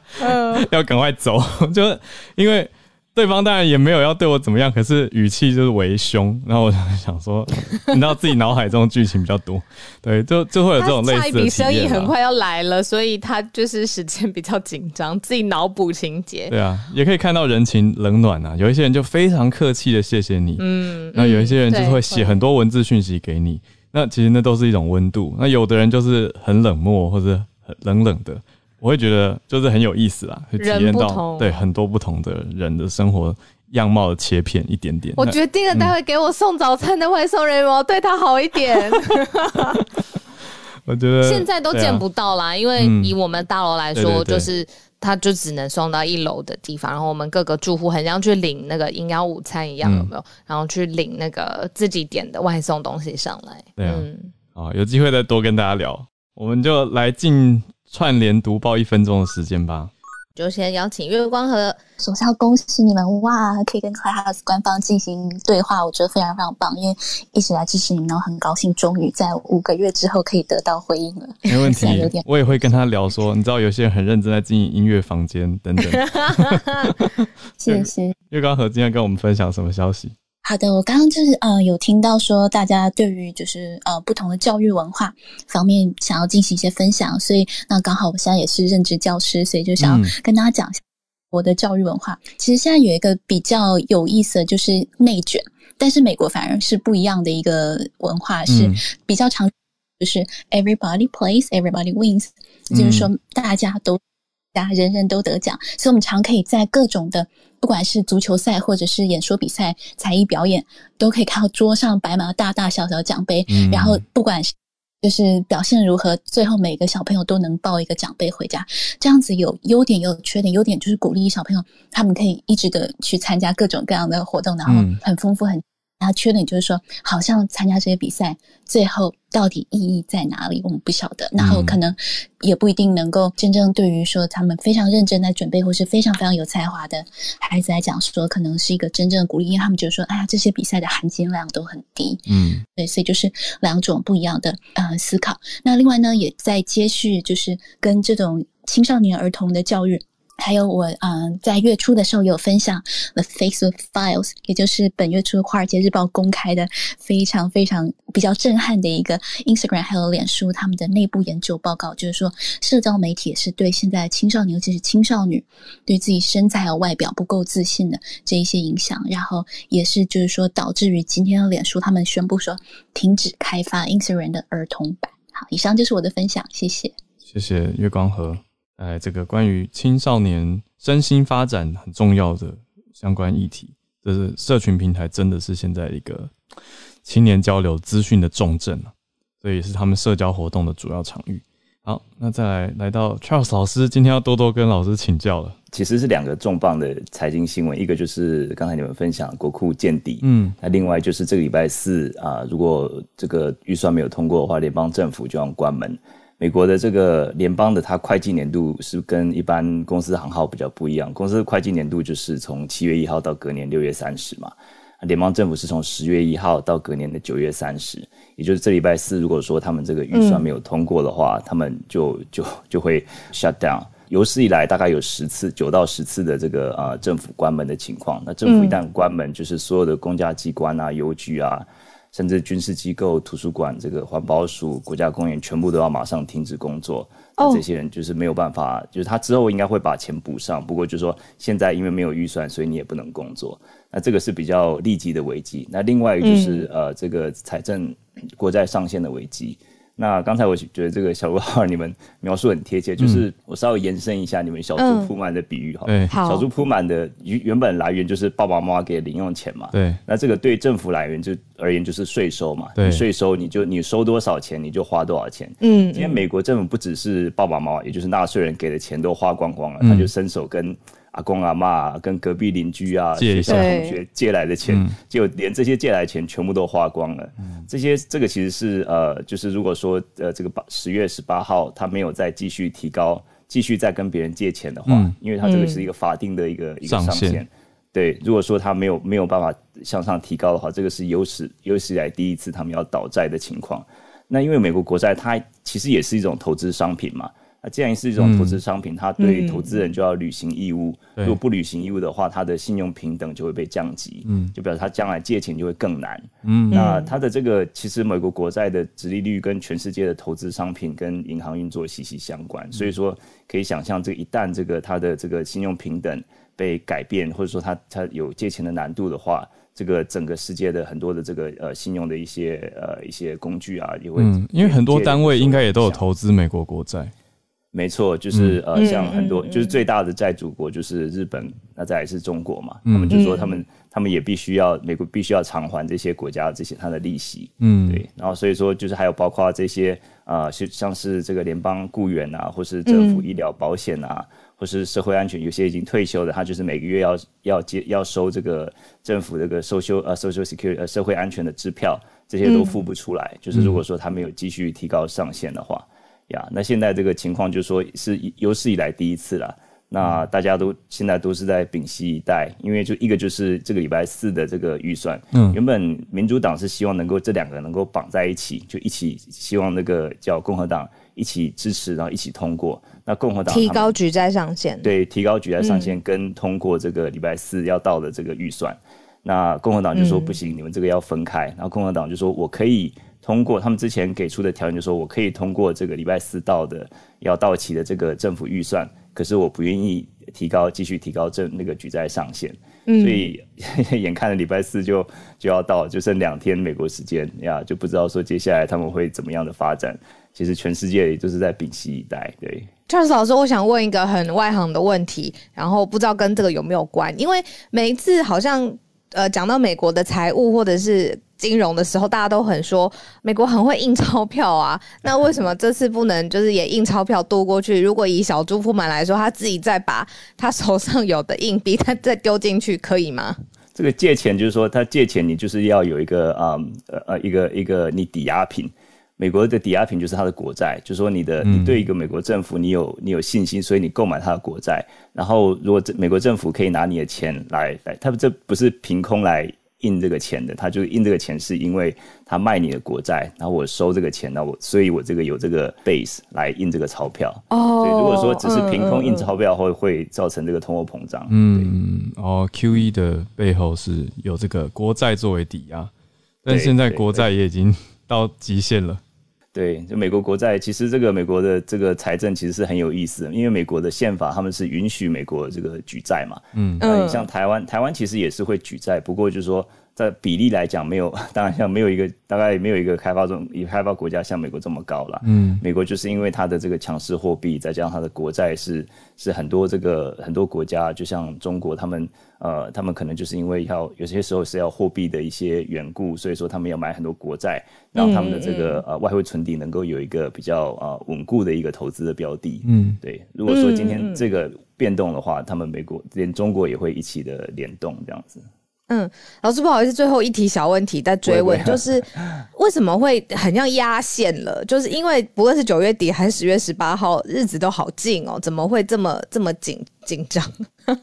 Speaker 2: 要赶快走，就是因为。对方当然也没有要对我怎么样，可是语气就是为凶，然后我就想说，你知道自己脑海中剧情比较多，对，就就会有这种类似的。下一笔
Speaker 1: 生意很快要来了，所以他就是时间比较紧张，自己脑补情节。
Speaker 2: 对啊，也可以看到人情冷暖啊，有一些人就非常客气的谢谢你，嗯，那有一些人就是会写很多文字讯息给你，那其实那都是一种温度。那有的人就是很冷漠或者很冷冷的。我会觉得就是很有意思啦，会体验到对很多不同的人的生活样貌的切片一点点。
Speaker 1: 我决定了，待会给我送早餐的外送人员，我要对他好一点。
Speaker 2: 我觉得
Speaker 1: 现在都见不到啦，因为以我们大楼来说，就是他就只能送到一楼的地方，然后我们各个住户很像去领那个营养午餐一样，有没有？然后去领那个自己点的外送东西上来。
Speaker 2: 对啊，好，有机会再多跟大家聊，我们就来进。串联读报一分钟的时间吧，
Speaker 1: 就先邀请月光河。
Speaker 4: 首先要恭喜你们哇，可以跟 Clubhouse 官方进行对话，我觉得非常非常棒，因为一直来支持你们，然后很高兴，终于在五个月之后可以得到回应了。
Speaker 2: 没问题，我也会跟他聊说，你知道有些人很认真在经营音乐房间等等。
Speaker 4: 谢谢。
Speaker 2: 月光河今天跟我们分享什么消息？
Speaker 4: 好的，我刚刚就是呃有听到说大家对于就是呃不同的教育文化方面想要进行一些分享，所以那刚好我现在也是任职教师，所以就想要跟大家讲一下我的教育文化。嗯、其实现在有一个比较有意思的就是内卷，但是美国反而是不一样的一个文化，是比较常就是 everybody plays, everybody wins，就是说大家都。人人都得奖，所以我们常可以在各种的，不管是足球赛或者是演说比赛、才艺表演，都可以看到桌上摆满了大大小小奖杯。嗯。然后不管是就是表现如何，最后每个小朋友都能抱一个奖杯回家。这样子有优点也，有缺点。优点就是鼓励小朋友，他们可以一直的去参加各种各样的活动，然后很丰富很。然后缺点就是说，好像参加这些比赛，最后到底意义在哪里，我们不晓得。然后可能也不一定能够真正对于说他们非常认真在准备，或是非常非常有才华的孩子来讲，说可能是一个真正的鼓励，因为他们觉得说，哎呀，这些比赛的含金量都很低。嗯，对，所以就是两种不一样的呃思考。那另外呢，也在接续，就是跟这种青少年儿童的教育。还有我，嗯，在月初的时候有分享《The Facebook Files》，也就是本月初《华尔街日报》公开的非常非常比较震撼的一个 Instagram 还有脸书他们的内部研究报告，就是说社交媒体是对现在青少年，尤其是青少女，对自己身材和外表不够自信的这一些影响，然后也是就是说导致于今天的脸书他们宣布说停止开发 Instagram 的儿童版。好，以上就是我的分享，谢谢。
Speaker 2: 谢谢月光河。哎，这个关于青少年身心发展很重要的相关议题，就是社群平台真的是现在一个青年交流资讯的重镇啊，所以也是他们社交活动的主要场域。好，那再来来到 Charles 老师，今天要多多跟老师请教了。
Speaker 5: 其实是两个重磅的财经新闻，一个就是刚才你们分享国库见底，嗯，那另外就是这个礼拜四啊，如果这个预算没有通过的话，联邦政府就要关门。美国的这个联邦的它会计年度是跟一般公司行号比较不一样，公司的会计年度就是从七月一号到隔年六月三十嘛。联邦政府是从十月一号到隔年的九月三十，也就是这礼拜四，如果说他们这个预算没有通过的话，嗯、他们就就就会 shut down。有史以来大概有十次，九到十次的这个呃政府关门的情况。那政府一旦关门，就是所有的公家机关啊、邮局啊，甚至军事机构、图书馆、这个环保署、国家公园，全部都要马上停止工作。哦，这些人就是没有办法，就是他之后应该会把钱补上，不过就是说现在因为没有预算，所以你也不能工作。那这个是比较立即的危机。那另外一个就是、嗯、呃，这个财政国债上限的危机。那刚才我觉得这个小鹿号你们描述很贴切，嗯、就是我稍微延伸一下你们小猪铺满的比喻哈。对、嗯，小猪铺满的原原本来源就是爸爸妈妈给零用钱嘛。对。那这个对政府来源就而言就是税收嘛。对。税收你就你收多少钱你就花多少钱。嗯。今天美国政府不只是爸爸妈妈，也就是纳税人给的钱都花光光了，嗯、他就伸手跟。阿公阿妈跟隔壁邻居啊，学校同学借来的钱，就连这些借来的钱全部都花光了。嗯、这些这个其实是呃，就是如果说呃，这个八十月十八号他没有再继续提高，继续再跟别人借钱的话，嗯、因为他这个是一个法定的一个、嗯、一个上限。对，如果说他没有没有办法向上提高的话，这个是有史有史以来第一次他们要倒债的情况。那因为美国国债它其实也是一种投资商品嘛。那既然是一种投资商品，它、嗯、对投资人就要履行义务。嗯、如果不履行义务的话，他的信用平等就会被降级。嗯，就表示他将来借钱就会更难。嗯，那它的这个其实美国国债的殖利率跟全世界的投资商品跟银行运作息息相关。嗯、所以说可以想象，这一旦这个它的这个信用平等被改变，或者说它它有借钱的难度的话，这个整个世界的很多的这个呃信用的一些呃一些工具啊，也会、嗯、
Speaker 2: 因为很多单位应该也都有投资美国国债。
Speaker 5: 没错，就是呃，像很多就是最大的债主国就是日本，那再来是中国嘛，他们就说他们他们也必须要美国必须要偿还这些国家这些它的利息，嗯，对，然后所以说就是还有包括这些啊，像像是这个联邦雇员啊，或是政府医疗保险啊，或是社会安全，有些已经退休的，他就是每个月要要接要收这个政府这个 social 呃 social security 呃社会安全的支票，这些都付不出来，就是如果说他没有继续提高上限的话。呀那现在这个情况就是说是有史以来第一次了。那大家都现在都是在屏息以待，因为就一个就是这个礼拜四的这个预算，嗯，原本民主党是希望能够这两个能够绑在一起，就一起希望那个叫共和党一起支持，然后一起通过。那共和党
Speaker 3: 提高举债上限，
Speaker 5: 对，提高举债上限跟通过这个礼拜四要到的这个预算。嗯、那共和党就说不行，嗯、你们这个要分开。然后共和党就说我可以。通过他们之前给出的条件，就是说我可以通过这个礼拜四到的要到期的这个政府预算，可是我不愿意提高，继续提高这那个举债上限。嗯，所以眼看着礼拜四就就要到，就剩两天美国时间呀，就不知道说接下来他们会怎么样的发展。其实全世界也就是在屏息以待。对
Speaker 3: ，Charles 老师，我想问一个很外行的问题，然后不知道跟这个有没有关，因为每一次好像呃讲到美国的财务或者是。金融的时候，大家都很说美国很会印钞票啊，那为什么这次不能就是也印钞票渡过去？如果以小猪扑满来说，他自己再把他手上有的硬币他再丢进去，可以吗？
Speaker 5: 这个借钱就是说，他借钱你就是要有一个啊呃呃一个一个你抵押品，美国的抵押品就是他的国债，就是说你的你对一个美国政府你有你有信心，所以你购买他的国债，然后如果这美国政府可以拿你的钱来来，他们这不是凭空来。印这个钱的，他就印这个钱，是因为他卖你的国债，然后我收这个钱，那我所以我这个有这个 base 来印这个钞票。哦，所以，如果说只是凭空印钞票，会会造成这个通货膨胀。嗯，
Speaker 2: 哦，QE 的背后是有这个国债作为抵押，但现在国债也已经到极限了。
Speaker 5: 对，就美国国债，其实这个美国的这个财政其实是很有意思的，因为美国的宪法他们是允许美国这个举债嘛。嗯，像台湾，台湾其实也是会举债，不过就是说在比例来讲，没有，当然像没有一个大概没有一个开发中已开发国家像美国这么高了。嗯，美国就是因为它的这个强势货币，再加上它的国债是是很多这个很多国家，就像中国，他们呃，他们可能就是因为要有些时候是要货币的一些缘故，所以说他们要买很多国债，让他们的这个呃外汇存底能够有一个比较呃稳固的一个投资的标的。嗯，对。如果说今天这个变动的话，他们美国连中国也会一起的联动这样子。
Speaker 3: 嗯，老师不好意思，最后一题小问题再追问，就是 为什么会很像压线了？就是因为不论是九月底还是十月十八号，日子都好近哦，怎么会这么这么紧紧张？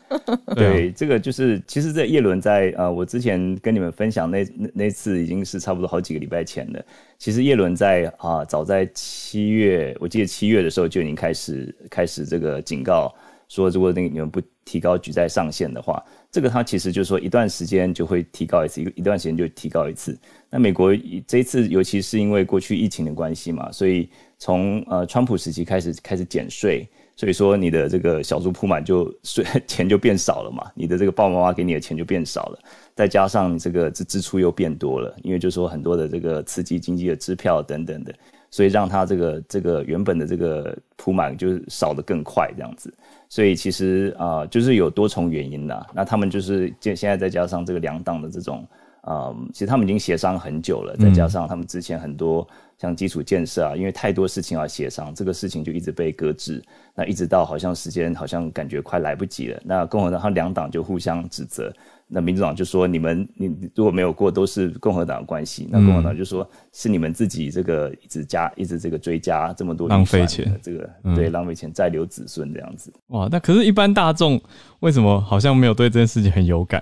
Speaker 5: 对，这个就是其实，在叶伦在呃，我之前跟你们分享那那那次已经是差不多好几个礼拜前了。其实叶伦在啊、呃，早在七月，我记得七月的时候就已经开始开始这个警告说，如果那个你们不提高举债上限的话。这个它其实就是说，一段时间就会提高一次，一一段时间就提高一次。那美国这一次，尤其是因为过去疫情的关系嘛，所以从呃川普时期开始开始减税，所以说你的这个小猪铺满就税 钱就变少了嘛，你的这个爸爸妈妈给你的钱就变少了，再加上这个支支出又变多了，因为就是说很多的这个刺激经济的支票等等的，所以让它这个这个原本的这个铺满就少得更快这样子。所以其实啊、呃，就是有多重原因的。那他们就是现现在再加上这个两党的这种啊、呃，其实他们已经协商很久了。再加上他们之前很多像基础建设啊，因为太多事情要协商，这个事情就一直被搁置。那一直到好像时间好像感觉快来不及了。那共和党和两党就互相指责。那民主党就说：“你们你如果没有过，都是共和党的关系。”那共和党就说：“是你们自己这个一直加，一直这个追加这么多
Speaker 2: 浪费钱，
Speaker 5: 这个、嗯、对浪费钱，再留子孙这样子。”
Speaker 2: 哇！那可是，一般大众为什么好像没有对这件事情很有感？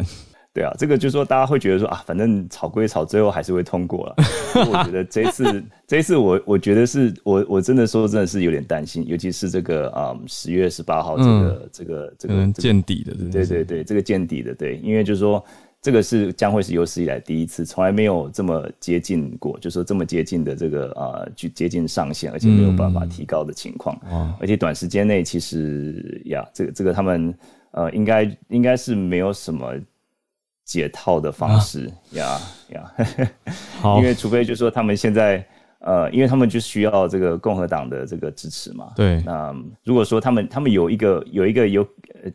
Speaker 5: 对啊，这个就是说，大家会觉得说啊，反正吵归吵，最后还是会通过了。我觉得这一次，这一次我我觉得是我我真的说真的是有点担心，尤其是这个啊十月十八号这个、嗯、这个这个
Speaker 2: 见底的，
Speaker 5: 对对对，这个见底的，对，因为就是说这个是将会是有史以来第一次，从来没有这么接近过，就是说这么接近的这个啊，去接近上限，而且没有办法提高的情况，嗯、而且短时间内其实呀，这个这个他们呃，应该应该是没有什么。解套的方式呀呀，因为除非就是说他们现在呃，因为他们就需要这个共和党的这个支持嘛。
Speaker 2: 对。
Speaker 5: 那如果说他们他们有一个有一个有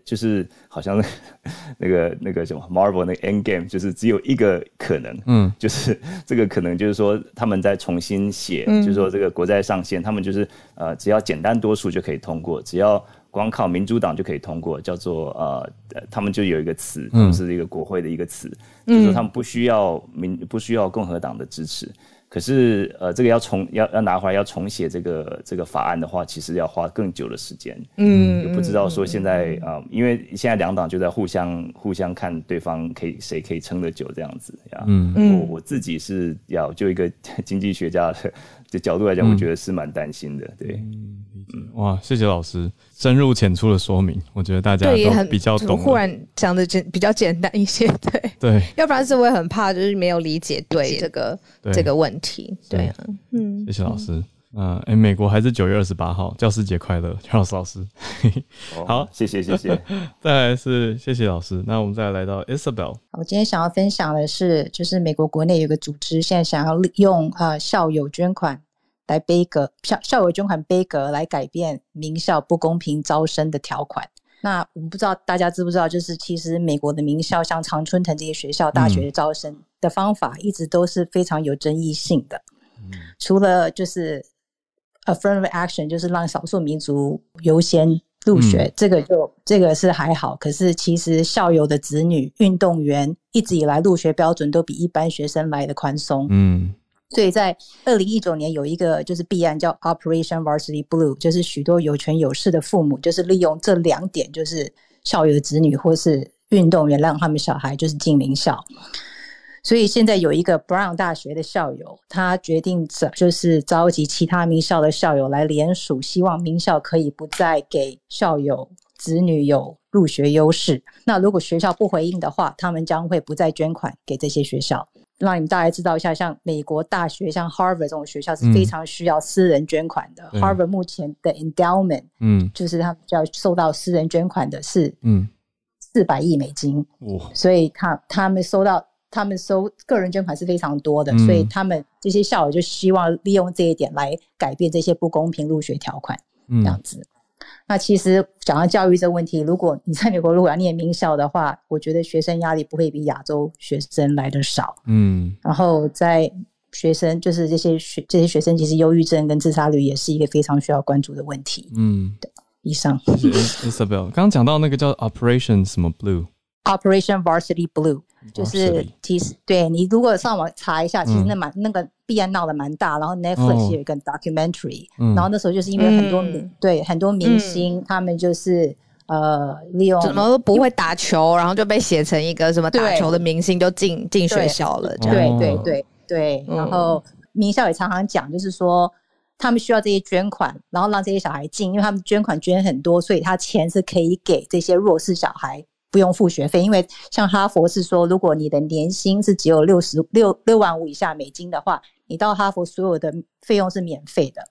Speaker 5: 就是好像 那个那个什么 Marvel 那个 End Game，就是只有一个可能，嗯，就是这个可能就是说他们在重新写，嗯、就是说这个国债上限，他们就是呃只要简单多数就可以通过，只要。光靠民主党就可以通过，叫做呃，他们就有一个词，就是一个国会的一个词，嗯、就是说他们不需要民不需要共和党的支持。可是呃，这个要重要要拿回来要重写这个这个法案的话，其实要花更久的时间。嗯，也不知道说现在啊、呃，因为现在两党就在互相互相看对方可以谁可以撑得久这样子呀。嗯，我我自己是要就一个经济学家的的角度来讲，我觉得是蛮担心的。对。嗯
Speaker 2: 嗯，哇，谢谢老师深入浅出的说明，我觉得大家都比较懂。
Speaker 3: 忽然讲的简比较简单一些，对
Speaker 2: 对，
Speaker 3: 要不然是我也很怕，就是没有理解对这个对这个问题。对啊，嗯，
Speaker 2: 谢谢老师。嗯，哎、欸，美国还是九月二十八号，教师节快乐，乔老师老师。好，
Speaker 5: 谢谢谢谢。
Speaker 2: 再来是谢谢老师，那我们再来到 Isabel。
Speaker 6: 我今天想要分享的是，就是美国国内有个组织，现在想要利用啊校友捐款。来杯葛校校友捐款杯葛来改变名校不公平招生的条款。那我们不知道大家知不知道，就是其实美国的名校像常春藤这些学校，大学的招生的方法一直都是非常有争议性的。嗯、除了就是 affirmative action，就是让少数民族优先入学，嗯、这个就这个是还好。可是其实校友的子女、运动员一直以来入学标准都比一般学生来的宽松。嗯。所以在二零一九年有一个就是弊案叫 Operation Varsity Blue，就是许多有权有势的父母就是利用这两点，就是校友的子女或是运动员让他们小孩就是进名校。所以现在有一个 Brown 大学的校友，他决定着就是召集其他名校的校友来联署，希望名校可以不再给校友子女有入学优势。那如果学校不回应的话，他们将会不再捐款给这些学校。让你们大概知道一下，像美国大学，像 Harvard 这种学校是非常需要私人捐款的。嗯、Harvard 目前的 endowment，嗯，就是他们要受到私人捐款的是，嗯，四百亿美金。哦、所以他他们收到他们收个人捐款是非常多的，嗯、所以他们这些校友就希望利用这一点来改变这些不公平入学条款，嗯、这样子。那其实讲到教育这个问题，如果你在美国如果要念名校的话，我觉得学生压力不会比亚洲学生来的少。嗯，然后在学生就是这些学这些学生，其实忧郁症跟自杀率也是一个非常需要关注的问题。嗯，对，以上。
Speaker 2: Isabel 刚刚讲到那个叫 Operation 什么 Blue，Operation
Speaker 6: Varsity Blue。就是其实对你如果上网查一下，其实那蛮、嗯、那个弊案闹得蛮大，然后 Netflix 有一个 documentary，、哦、然后那时候就是因为很多明、嗯、对很多明星、嗯、他们就是呃利用
Speaker 3: 怎么不会打球，然后就被写成一个什么打球的明星就进进学校了，这样
Speaker 6: 对对对对，然后名校也常常讲，就是说他们需要这些捐款，然后让这些小孩进，因为他们捐款捐很多，所以他钱是可以给这些弱势小孩。不用付学费，因为像哈佛是说，如果你的年薪是只有六十六六万五以下美金的话，你到哈佛所有的费用是免费的。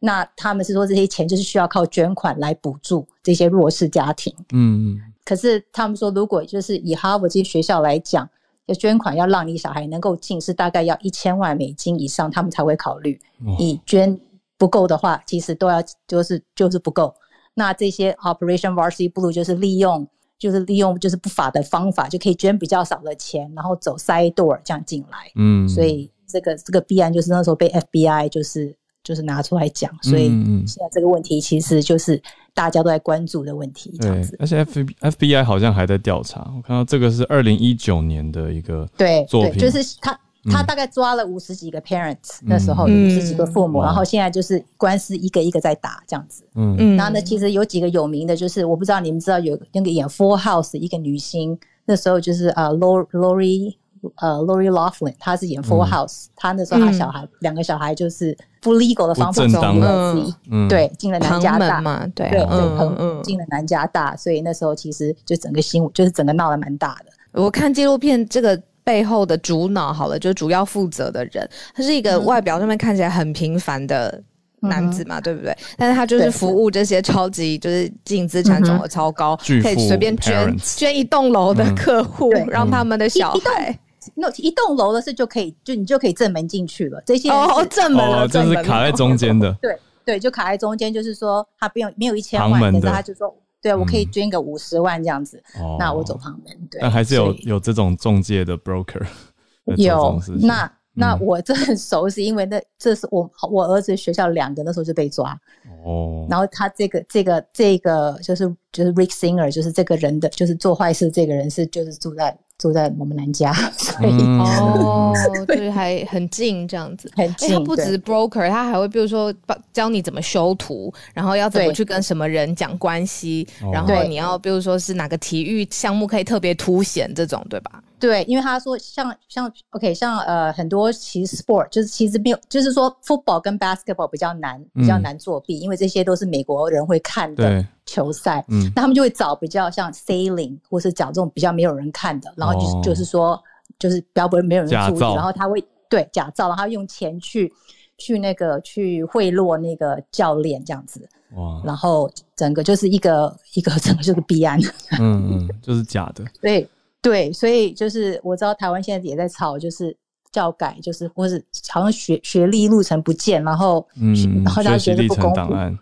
Speaker 6: 那他们是说这些钱就是需要靠捐款来补助这些弱势家庭。嗯，可是他们说，如果就是以哈佛这些学校来讲，要捐款要让你小孩能够进，是大概要一千万美金以上，他们才会考虑。你捐不够的话，其实都要就是就是不够。那这些 Operation Varsity Blue 就是利用。就是利用就是不法的方法，就可以捐比较少的钱，然后走 side door 这样进来。嗯，所以这个这个弊案就是那时候被 FBI 就是就是拿出来讲，所以现在这个问题其实就是大家都在关注的问题。这样子，
Speaker 2: 而且 F FBI 好像还在调查。我看到这个是二零一九年的一个
Speaker 6: 对作品，对，就是他。他大概抓了五十几个 parents，嗯、那时候五十几个父母，嗯、然后现在就是官司一个一个在打这样子。嗯。嗯，然后呢，其实有几个有名的，就是我不知道你们知道有那个演 Full House 一个女星，那时候就是啊 Lori 呃 Lori Loughlin，她是演 Full House，她、嗯、那时候她小孩两、嗯、个小孩就是不 legal 的方法中了，嗯，对，进了南加大。
Speaker 3: 嘛，对。
Speaker 6: 对对，嗯，进了南加大，所以那时候其实就整个新闻就是整个闹得蛮大的。
Speaker 3: 我看纪录片这个。背后的主脑好了，就主要负责的人，他是一个外表上面看起来很平凡的男子嘛，嗯、对不对？但是他就是服务这些超级就是净资产总额超高，嗯、可以随便捐捐一栋楼的客户，嗯、让他们的小孩，
Speaker 6: 那一栋楼的事就可以，就你就可以正门进去了。这些
Speaker 3: 哦，正门
Speaker 2: 哦，就是卡在中间的，
Speaker 6: 对对，就卡在中间，就是说他不用没有一千万，可是他就说。对，我可以捐个五十万这样子，嗯、那我走旁门。对，
Speaker 2: 但还是有有这种中介的 broker
Speaker 6: 有。那那我这很熟，是因为那这是我我儿子学校两个那时候就被抓。哦。然后他这个这个这个就是就是 Rick Singer，就是这个人的就是做坏事这个人是就是住在。住在我们南家，所以、嗯、
Speaker 3: 哦，对，还很近这样子，
Speaker 6: 很近。
Speaker 3: 他不止 broker，对他还会比如说教你怎么修图，然后要怎么去跟什么人讲关系，然后你要比如说是哪个体育项目可以特别凸显这种，对吧？
Speaker 6: 对，因为他说像像 OK，像呃很多其实 sport 就是其实没有，就是说 football 跟 basketball 比较难，比较难作弊，嗯、因为这些都是美国人会看的球赛，嗯，那他们就会找比较像 sailing 或是找这种比较没有人看的，然后就是、哦、就是说就是比较不会没有人注意，然后他会对假造，然后用钱去去那个去贿赂那个教练这样子，哇，然后整个就是一个一个整个就是弊案，
Speaker 2: 嗯嗯，就是假的，
Speaker 6: 对。对，所以就是我知道台湾现在也在吵，就是教改，就是或是好像学学历路程不见，然后嗯，然后大家觉得不公平，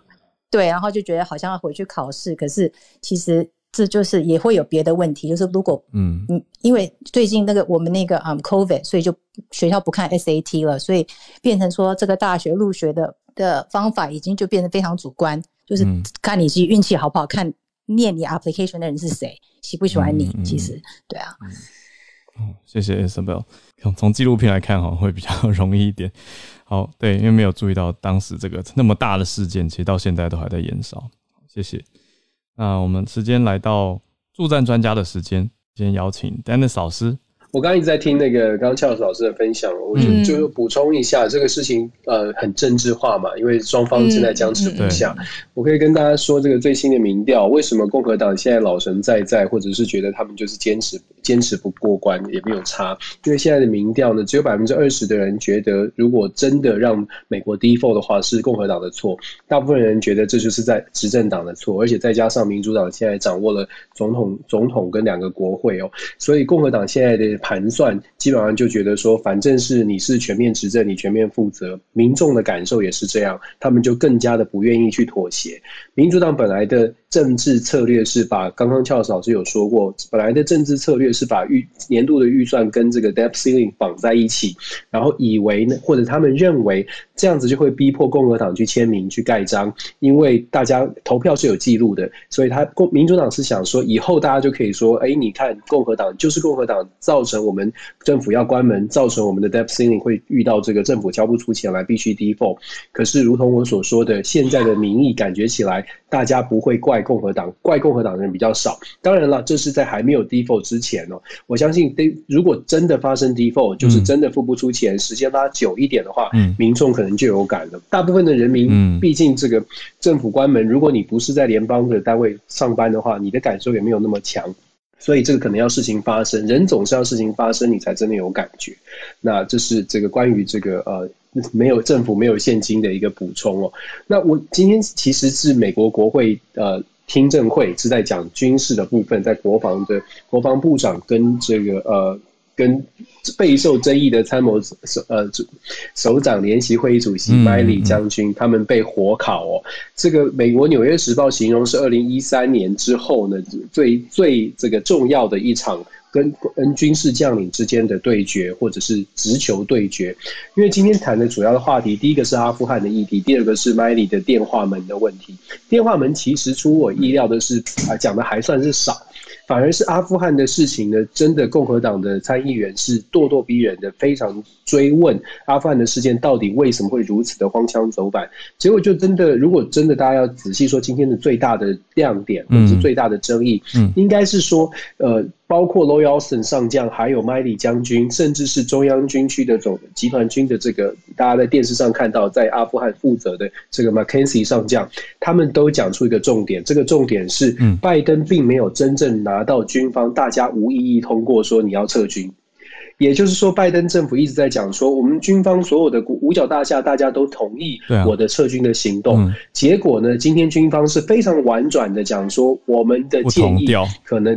Speaker 6: 对，然后就觉得好像要回去考试，可是其实这就是也会有别的问题，就是如果嗯嗯，因为最近那个我们那个嗯 COVID，所以就学校不看 SAT 了，所以变成说这个大学入学的的方法已经就变得非常主观，就是看你自己运气好不好看。念你 application 的人是谁？喜不喜欢你？嗯、其实，对啊。
Speaker 2: 嗯，谢谢 Isabel。从纪录片来看，哈，会比较 容易一点。好，对，因为没有注意到当时这个那么大的事件，其实到现在都还在延烧。谢谢。那我们时间来到助战专家的时间，先邀请 Dennis 老师。
Speaker 7: 我刚刚一直在听那个刚刚 Charles 老师的分享，我就就补充一下，这个事情呃很政治化嘛，因为双方正在僵持不下。嗯嗯、我可以跟大家说，这个最新的民调，为什么共和党现在老神在在，或者是觉得他们就是坚持坚持不过关也没有差，因为现在的民调呢，只有百分之二十的人觉得，如果真的让美国 default 的话，是共和党的错。大部分人觉得这就是在执政党的错，而且再加上民主党现在掌握了总统、总统跟两个国会哦，所以共和党现在的盘算基本上就觉得说，反正是你是全面执政，你全面负责，民众的感受也是这样，他们就更加的不愿意去妥协。民主党本来的政治策略是把刚刚 Charles 老师有说过，本来的政治策略是把预年度的预算跟这个 debt ceiling 绑在一起，然后以为呢，或者他们认为这样子就会逼迫共和党去签名去盖章，因为大家投票是有记录的，所以他共民主党是想说以后大家就可以说，哎，你看共和党就是共和党造成我们政府要关门，造成我们的 debt ceiling 会遇到这个政府交不出钱来必须 default。可是如同我所说的，现在的民意感觉起来，大家不会怪共和党，怪共和党的人比较少。当然了，这是在还没有 default 之前哦。我相信，如果真的发生 default，就是真的付不出钱，时间拉久一点的话，民众可能就有感了。大部分的人民，毕竟这个政府关门，如果你不是在联邦的单位上班的话，你的感受也没有那么强。所以这个可能要事情发生，人总是要事情发生，你才真的有感觉。那这是这个关于这个呃。没有政府没有现金的一个补充哦。那我今天其实是美国国会呃听证会是在讲军事的部分，在国防的国防部长跟这个呃跟备受争议的参谋首呃首长联席会议主席麦里将军他们被火烤哦。这个美国纽约时报形容是二零一三年之后呢最最这个重要的一场。跟跟军事将领之间的对决，或者是直球对决，因为今天谈的主要的话题，第一个是阿富汗的议题，第二个是麦里的电话门的问题。电话门其实出我意料的是，啊，讲的还算是少。反而是阿富汗的事情呢，真的共和党的参议员是咄咄逼人的，非常追问阿富汗的事件到底为什么会如此的荒腔走板。结果就真的，如果真的大家要仔细说，今天的最大的亮点或者是最大的争议，嗯，应该是说，呃，包括 Lloyd Austin 上将，还有 Milley 将军，甚至是中央军区的总集团军的这个，大家在电视上看到在阿富汗负责的这个 McKenzie 上将，他们都讲出一个重点，这个重点是，拜登并没有真正拿。拿到军方，大家无异议通过说你要撤军，也就是说，拜登政府一直在讲说，我们军方所有的五角大厦大家都同意我的撤军的行动。啊嗯、结果呢，今天军方是非常婉转的讲说，我们的建议可能。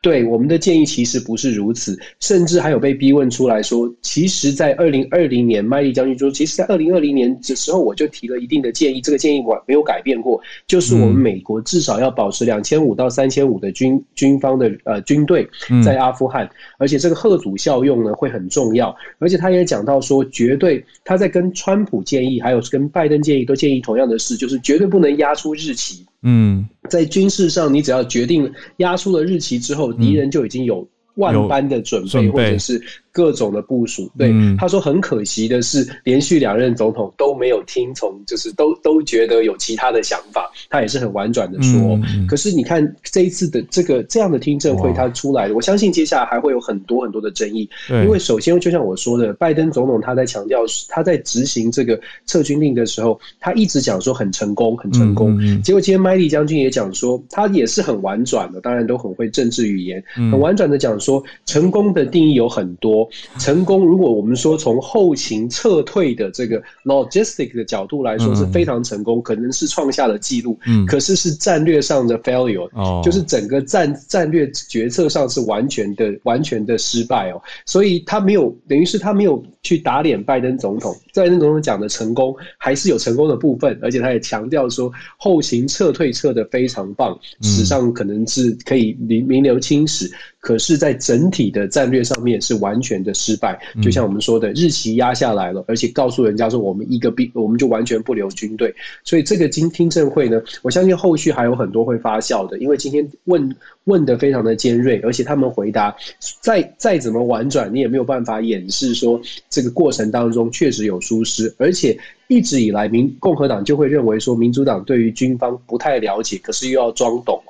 Speaker 7: 对我们的建议其实不是如此，甚至还有被逼问出来说，其实，在二零二零年，麦利将军说，其实，在二零二零年的时候，我就提了一定的建议，这个建议我没有改变过，就是我们美国至少要保持两千五到三千五的军军方的呃军队在阿富汗，而且这个贺阻效用呢会很重要，而且他也讲到说，绝对他在跟川普建议，还有跟拜登建议都建议同样的事，就是绝对不能压出日期。嗯，在军事上，你只要决定压缩了日期之后，敌人就已经有万般的准备，或者是。各种的部署，对他说很可惜的是，连续两任总统都没有听从，就是都都觉得有其他的想法，他也是很婉转的说。可是你看这一次的这个这样的听证会，他出来的，我相信接下来还会有很多很多的争议。因为首先就像我说的，拜登总统他在强调他在执行这个撤军令的时候，他一直讲说很成功，很成功。结果今天麦利将军也讲说，他也是很婉转的，当然都很会政治语言，很婉转的讲说，成功的定义有很多。成功，如果我们说从后勤撤退的这个 logistic 的角度来说是非常成功，可能是创下了记录。嗯，可是是战略上的 failure，哦，就是整个战战略决策上是完全的完全的失败哦。所以他没有，等于是他没有去打脸拜登总统。拜登总统讲的成功还是有成功的部分，而且他也强调说后勤撤退撤的非常棒，史上可能是可以名名留青史。可是，在整体的战略上面是完全的失败，就像我们说的，日期压下来了，而且告诉人家说我们一个兵，我们就完全不留军队。所以这个今听证会呢，我相信后续还有很多会发酵的，因为今天问问得非常的尖锐，而且他们回答再再怎么婉转，你也没有办法掩饰说这个过程当中确实有疏失，而且一直以来民共和党就会认为说民主党对于军方不太了解，可是又要装懂。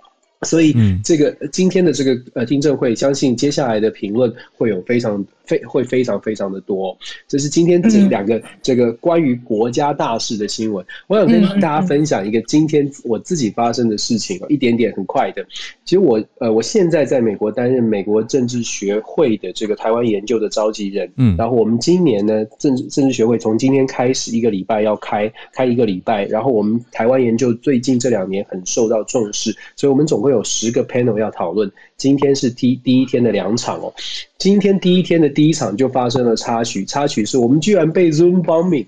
Speaker 7: 所以这个今天的这个呃听证会，相信接下来的评论会有非常非会非常非常的多。这是今天这两个这个关于国家大事的新闻。我想跟大家分享一个今天我自己发生的事情，一点点很快的。其实我呃我现在在美国担任美国政治学会的这个台湾研究的召集人。嗯，然后我们今年呢政治政治学会从今天开始一个礼拜要开开一个礼拜，然后我们台湾研究最近这两年很受到重视，所以我们总共。有十个 panel 要讨论，今天是第第一天的两场哦。今天第一天的第一场就发生了插曲，插曲是我们居然被 Zoom bombing。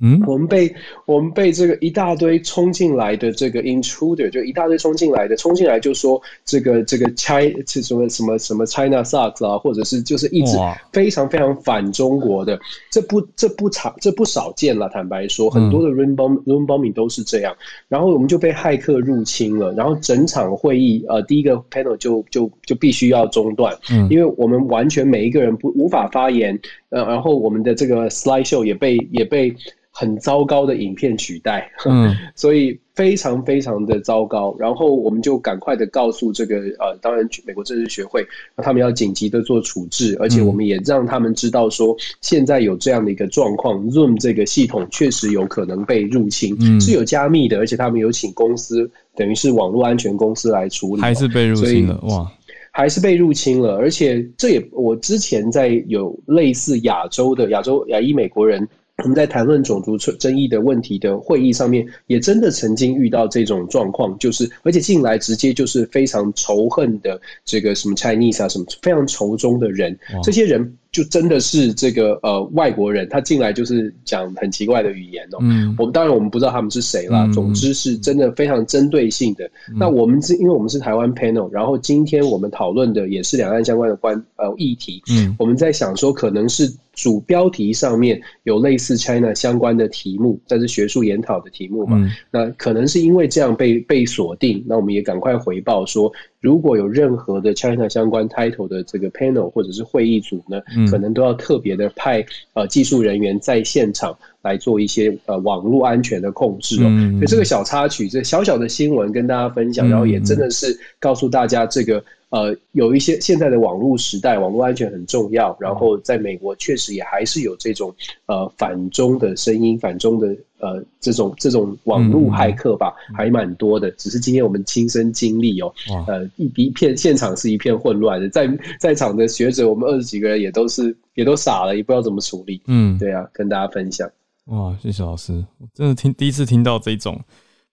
Speaker 7: 嗯，我们被我们被这个一大堆冲进来的这个 intruder，就一大堆冲进来的，冲进来就说这个这个 China 是什么什么什么 China sucks 啊，或者是就是一直非常非常反中国的，这不这不常这不少见了。坦白说，很多的 room bomb room bombing 都是这样。然后我们就被骇客入侵了，然后整场会议呃第一个 panel 就就就必须要中断，嗯，因为我们完全每一个人不无法发言，呃，然后我们的这个 slide show 也被也被。很糟糕的影片取代，嗯，所以非常非常的糟糕。然后我们就赶快的告诉这个呃，当然美国政治学会，他们要紧急的做处置，而且我们也让他们知道说，现在有这样的一个状况，Zoom 这个系统确实有可能被入侵，嗯，是有加密的，而且他们有请公司，等于是网络安全公司来处理，
Speaker 2: 还是被入侵了哇，
Speaker 7: 还是被入侵了，而且这也我之前在有类似亚洲的亚洲亚裔美国人。我们在谈论种族争议的问题的会议上面，也真的曾经遇到这种状况，就是而且进来直接就是非常仇恨的这个什么 Chinese 啊，什么非常仇中的人，这些人。就真的是这个呃外国人，他进来就是讲很奇怪的语言哦。嗯，我们当然我们不知道他们是谁啦。总之是真的非常针对性的。嗯、那我们是因为我们是台湾 panel，然后今天我们讨论的也是两岸相关的关呃议题。嗯，我们在想说可能是主标题上面有类似 China 相关的题目，但是学术研讨的题目嘛。嗯、那可能是因为这样被被锁定，那我们也赶快回报说。如果有任何的 China 相关 title 的这个 panel 或者是会议组呢，嗯、可能都要特别的派呃技术人员在现场来做一些呃网络安全的控制哦。嗯、所以这个小插曲，这小小的新闻跟大家分享，然后也真的是告诉大家这个。呃，有一些现在的网络时代，网络安全很重要。然后在美国，确实也还是有这种呃反中的声音，反中的呃这种这种网络骇客吧，嗯、还蛮多的。只是今天我们亲身经历哦，哇呃一一片现场是一片混乱的，在在场的学者，我们二十几个人也都是也都傻了，也不知道怎么处理。嗯，对啊，跟大家分享。
Speaker 2: 哇，谢谢老师，我真的听第一次听到这种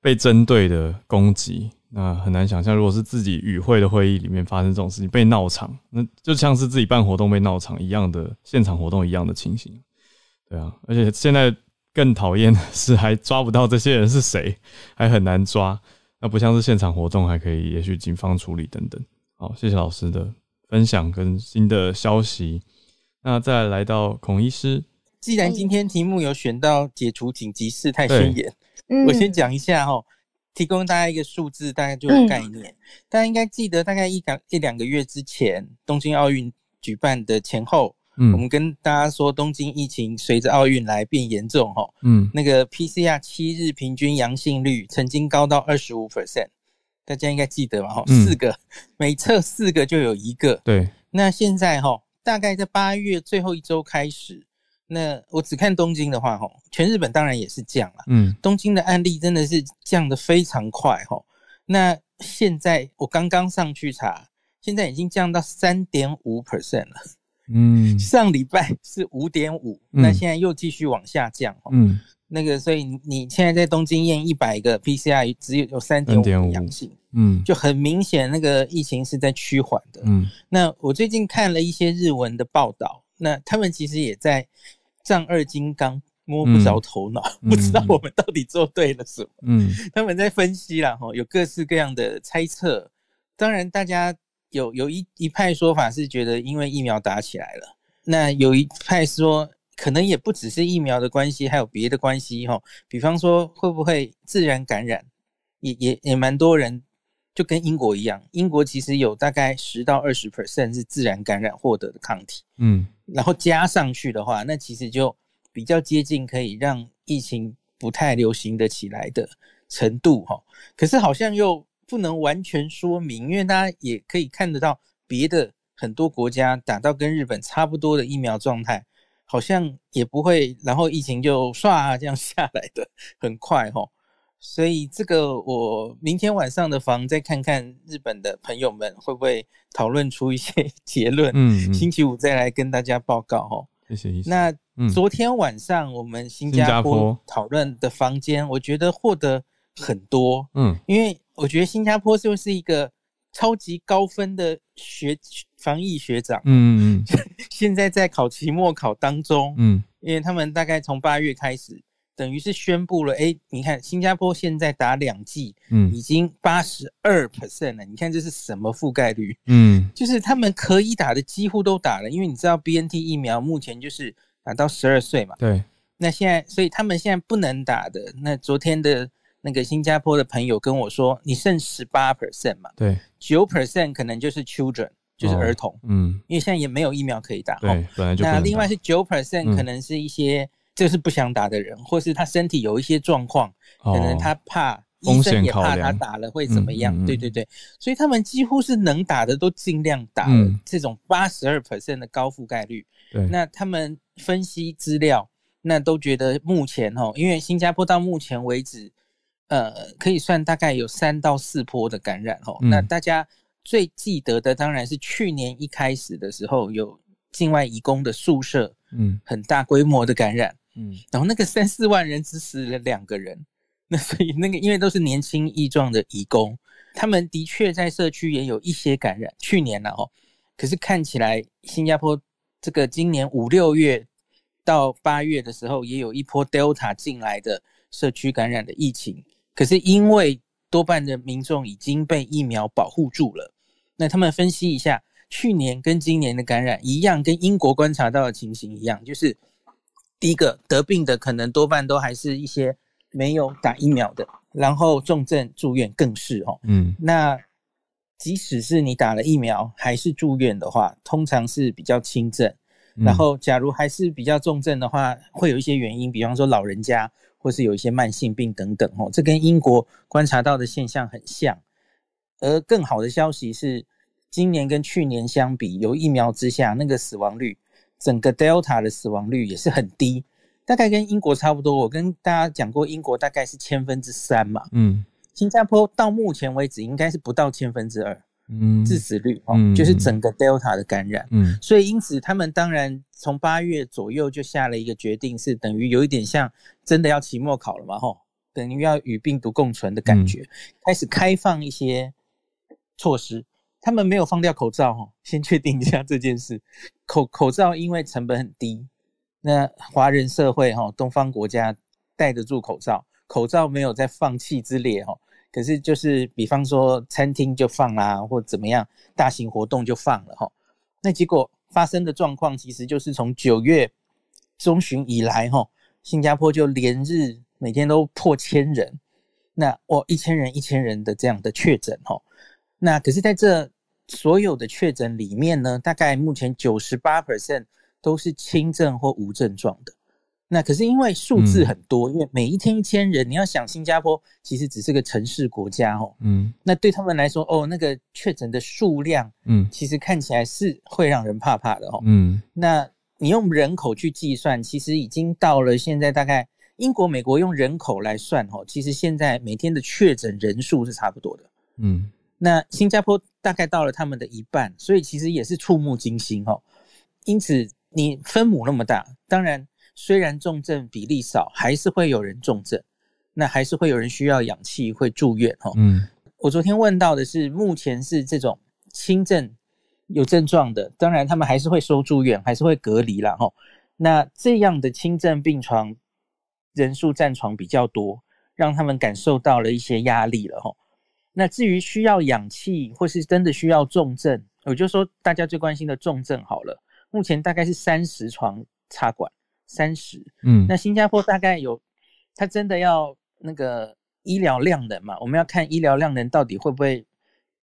Speaker 2: 被针对的攻击。那很难想象，如果是自己与会的会议里面发生这种事情，被闹场，那就像是自己办活动被闹场一样的现场活动一样的情形。对啊，而且现在更讨厌的是还抓不到这些人是谁，还很难抓。那不像是现场活动还可以，也许警方处理等等。好，谢谢老师的分享跟新的消息。那再来到孔医师，
Speaker 8: 既然今天题目有选到解除紧急事态宣言，我先讲一下哈。提供大家一个数字，大概就有概念。嗯、大家应该记得，大概一两一两个月之前，东京奥运举办的前后，嗯，我们跟大家说，东京疫情随着奥运来变严重，哈，嗯，那个 PCR 七日平均阳性率曾经高到二十五 percent，大家应该记得吧，哈、嗯，四个每测四个就有一个，对。那现在哈，大概在八月最后一周开始。那我只看东京的话，吼，全日本当然也是降了。嗯，东京的案例真的是降得非常快，吼。那现在我刚刚上去查，现在已经降到三点五 percent 了。嗯，上礼拜是五点五，那现在又继续往下降。嗯，那个，所以你现在在东京验一百个 PCR，只有有三点五阳性。嗯，就很明显，那个疫情是在趋缓的。嗯，那我最近看了一些日文的报道，那他们其实也在。丈二金刚摸不着头脑，嗯、不知道我们到底做对了什么。嗯，他们在分析了，哈，有各式各样的猜测。当然，大家有有一一派说法是觉得因为疫苗打起来了，那有一派说可能也不只是疫苗的关系，还有别的关系哈。比方说，会不会自然感染？也也也蛮多人就跟英国一样，英国其实有大概十到二十 percent 是自然感染获得的抗体。嗯。然后加上去的话，那其实就比较接近可以让疫情不太流行的起来的程度哈。可是好像又不能完全说明，因为大家也可以看得到别的很多国家打到跟日本差不多的疫苗状态，好像也不会，然后疫情就唰这样下来的很快齁。所以这个我明天晚上的房再看看日本的朋友们会不会讨论出一些 结论。嗯，嗯，星期五再来跟大家报告哦。谢谢。那昨天晚上我们新加坡讨论的房间，我觉得获得很多。嗯，因为我觉得新加坡就是一个超级高分的学防疫学长。嗯嗯。现在在考期末考当中。嗯，因为他们大概从八月开始。等于是宣布了，哎，你看新加坡现在打两剂，嗯，已经八十二 percent 了。你看这是什么覆盖率？嗯，就是他们可以打的几乎都打了，因为你知道 BNT 疫苗目前就是打到十二岁嘛。对。那现在，所以他们现在不能打的，那昨天的那个新加坡的朋友跟我说，你剩十八 percent 嘛？对。九 percent 可能就是 children，就是儿童。哦、嗯。因为现在也没有疫苗可以打。对。本来就。那另外是九 percent 可能是一些。嗯就是不想打的人，或是他身体有一些状况，哦、可能他怕，医生也怕他打了会怎么样？嗯嗯嗯、对对对，所以他们几乎是能打的都尽量打这种八十二 percent 的高覆盖率，对，那他们分析资料，那都觉得目前哦，因为新加坡到目前为止，呃，可以算大概有三到四波的感染哦。嗯、那大家最记得的当然是去年一开始的时候有境外移工的宿舍，嗯，很大规模的感染。嗯，然后那个三四万人只死了两个人，那所以那个因为都是年轻力壮的移工，他们的确在社区也有一些感染。去年了哦，可是看起来新加坡这个今年五六月到八月的时候，也有一波 Delta 进来的社区感染的疫情。可是因为多半的民众已经被疫苗保护住了，那他们分析一下，去年跟今年的感染一样，跟英国观察到的情形一样，就是。第一个得病的可能多半都还是一些没有打疫苗的，然后重症住院更是哦。嗯，那即使是你打了疫苗还是住院的话，通常是比较轻症。然后假如还是比较重症的话，会有一些原因，比方说老人家或是有一些慢性病等等哦。这跟英国观察到的现象很像。而更好的消息是，今年跟去年相比，有疫苗之下那个死亡率。整个 Delta 的死亡率也是很低，大概跟英国差不多。我跟大家讲过，英国大概是千分之三嘛。嗯，新加坡到目前为止应该是不到千分之二。嗯，致死率哦，嗯、就是整个 Delta 的感染。嗯，所以因此他们当然从八月左右就下了一个决定，是等于有一点像真的要期末考了嘛，吼，等于要与病毒共存的感觉，嗯、开始开放一些措施。他们没有放掉口罩哈，先确定一下这件事。口口罩因为成本很低，那华人社会哈，东方国家戴得住口罩，口罩没有在放弃之列哈。可是就是比方说餐厅就放啦，或怎么样，大型活动就放了哈。那结果发生的状况其实就是从九月中旬以来哈，新加坡就连日每天都破千人，那哦一千人一千人的这样的确诊哈。那可是在这所有的确诊里面呢，大概目前九十八 percent 都是轻症或无症状的。那可是因为数字很多，嗯、因为每一天一千人，你要想新加坡其实只是个城市国家哦，嗯，那对他们来说，哦，那个确诊的数量，嗯，其实看起来是会让人怕怕的哦，嗯，那你用人口去计算，其实已经到了现在大概英国、美国用人口来算哦，其实现在每天的确诊人数是差不多的，嗯。那新加坡大概到了他们的一半，所以其实也是触目惊心哦。因此，你分母那么大，当然虽然重症比例少，还是会有人重症，那还是会有人需要氧气，会住院哦。嗯，我昨天问到的是，目前是这种轻症有症状的，当然他们还是会收住院，还是会隔离啦。哈。那这样的轻症病床人数占床比较多，让他们感受到了一些压力了哈。那至于需要氧气或是真的需要重症，我就说大家最关心的重症好了。目前大概是三十床插管，三十。嗯，那新加坡大概有，它真的要那个医疗量能嘛？我们要看医疗量能到底会不会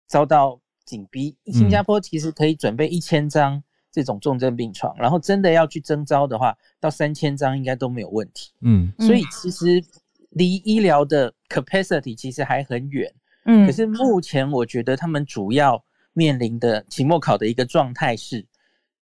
Speaker 8: 遭到紧逼。新加坡其实可以准备一千张这种重症病床，然后真的要去征招的话，到三千张应该都没有问题。嗯，所以其实离医疗的 capacity 其实还很远。嗯，可是目前我觉得他们主要面临的期末考的一个状态是，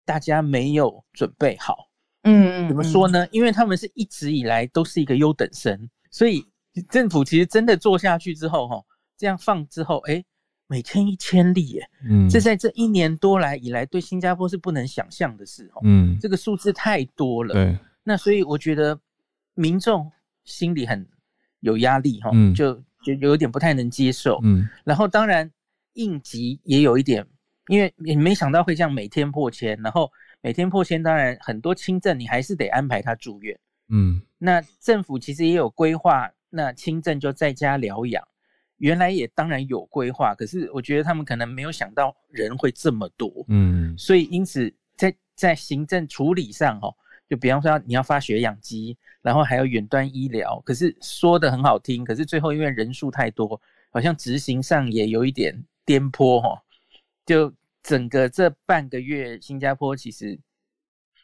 Speaker 8: 大家没有准备好。嗯，怎么说呢？因为他们是一直以来都是一个优等生，所以政府其实真的做下去之后，哈，这样放之后，哎，每天一千例，耶，嗯，这在这一年多来以来，对新加坡是不能想象的事，嗯，这个数字太多了，对，那所以我觉得民众心里很有压力，哈，就就有点不太能接受，嗯，然后当然应急也有一点，因为也没想到会这样每天破千，然后。每天破千，当然很多轻症你还是得安排他住院。嗯，那政府其实也有规划，那轻症就在家疗养。原来也当然有规划，可是我觉得他们可能没有想到人会这么多。嗯，所以因此在在行政处理上，哦，就比方说你要发血氧机，然后还有远端医疗，可是说的很好听，可是最后因为人数太多，好像执行上也有一点颠簸，哈，就。整个这半个月，新加坡其实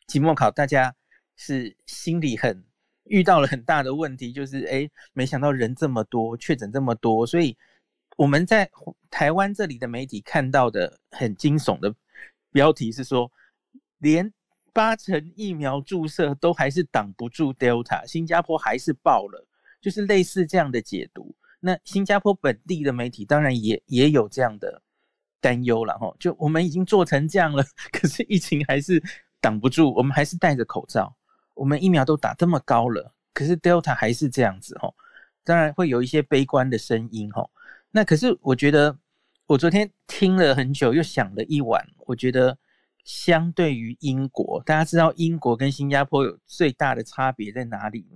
Speaker 8: 期末考，大家是心里很遇到了很大的问题，就是哎，没想到人这么多，确诊这么多，所以我们在台湾这里的媒体看到的很惊悚的标题是说，连八成疫苗注射都还是挡不住 Delta，新加坡还是爆了，就是类似这样的解读。那新加坡本地的媒体当然也也有这样的。担忧了哈，就我们已经做成这样了，可是疫情还是挡不住，我们还是戴着口罩，我们疫苗都打这么高了，可是 Delta 还是这样子哈，当然会有一些悲观的声音哈。那可是我觉得，我昨天听了很久，又想了一晚，我觉得相对于英国，大家知道英国跟新加坡有最大的差别在哪里？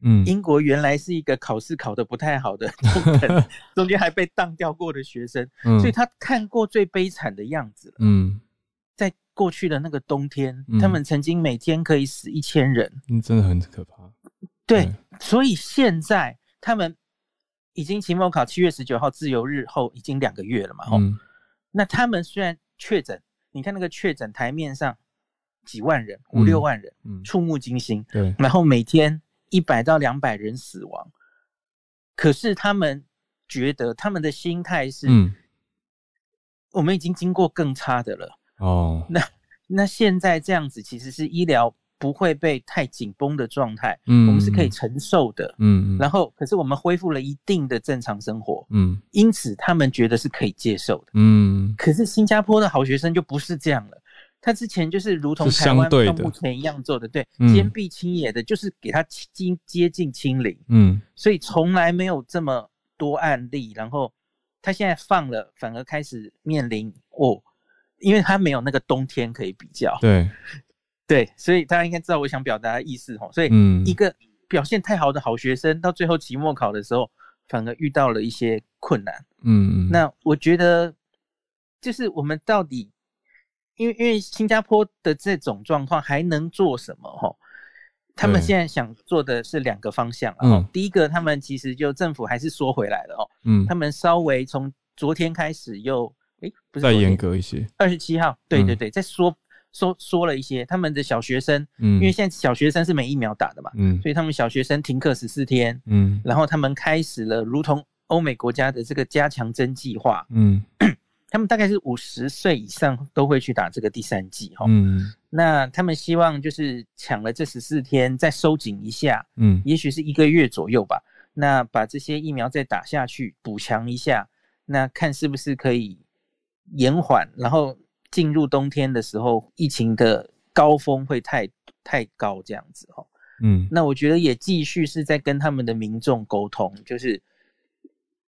Speaker 8: 嗯，英国原来是一个考试考得不太好的中等，中间还被当掉过的学生，嗯，所以他看过最悲惨的样子了。嗯，在过去的那个冬天，嗯，他们曾经每天可以死一千人，
Speaker 2: 嗯，真的很可怕。
Speaker 8: 对，对，所以现在他们已经期末考七月十九号自由日后已经两个月了嘛，嗯，那他们虽然确诊，你看那个确诊台面上几万人，五六万人，嗯，触目惊心。对，然后每天。一百到两百人死亡，可是他们觉得他们的心态是，嗯，我们已经经过更差的了。哦，那那现在这样子其实是医疗不会被太紧绷的状态，嗯，我们是可以承受的，嗯，然后可是我们恢复了一定的正常生活，嗯，因此他们觉得是可以接受的，嗯，可是新加坡的好学生就不是这样了。他之前就是如同台湾到目前一样做的，对，坚壁清野的，就是给他接接近清零，嗯，所以从来没有这么多案例。然后他现在放了，反而开始面临哦，因为他没有那个冬天可以比较，
Speaker 2: 对，
Speaker 8: 对，所以大家应该知道我想表达的意思哦。所以一个表现太好的好学生，到最后期末考的时候，反而遇到了一些困难，嗯，那我觉得就是我们到底。因为因为新加坡的这种状况还能做什么？哈，他们现在想做的是两个方向。嗯，第一个，他们其实就政府还是缩回来了哦。嗯，他们稍微从昨天开始又诶，不是
Speaker 2: 再严格一些。
Speaker 8: 二十七号，对对对，再缩缩缩了一些。他们的小学生，嗯，因为现在小学生是没疫苗打的嘛，嗯，所以他们小学生停课十四天，嗯，然后他们开始了如同欧美国家的这个加强针计划，嗯。他们大概是五十岁以上都会去打这个第三剂哈，嗯，那他们希望就是抢了这十四天再收紧一下，嗯，也许是一个月左右吧，那把这些疫苗再打下去补强一下，那看是不是可以延缓，然后进入冬天的时候疫情的高峰会太太高这样子哈，嗯，那我觉得也继续是在跟他们的民众沟通，就是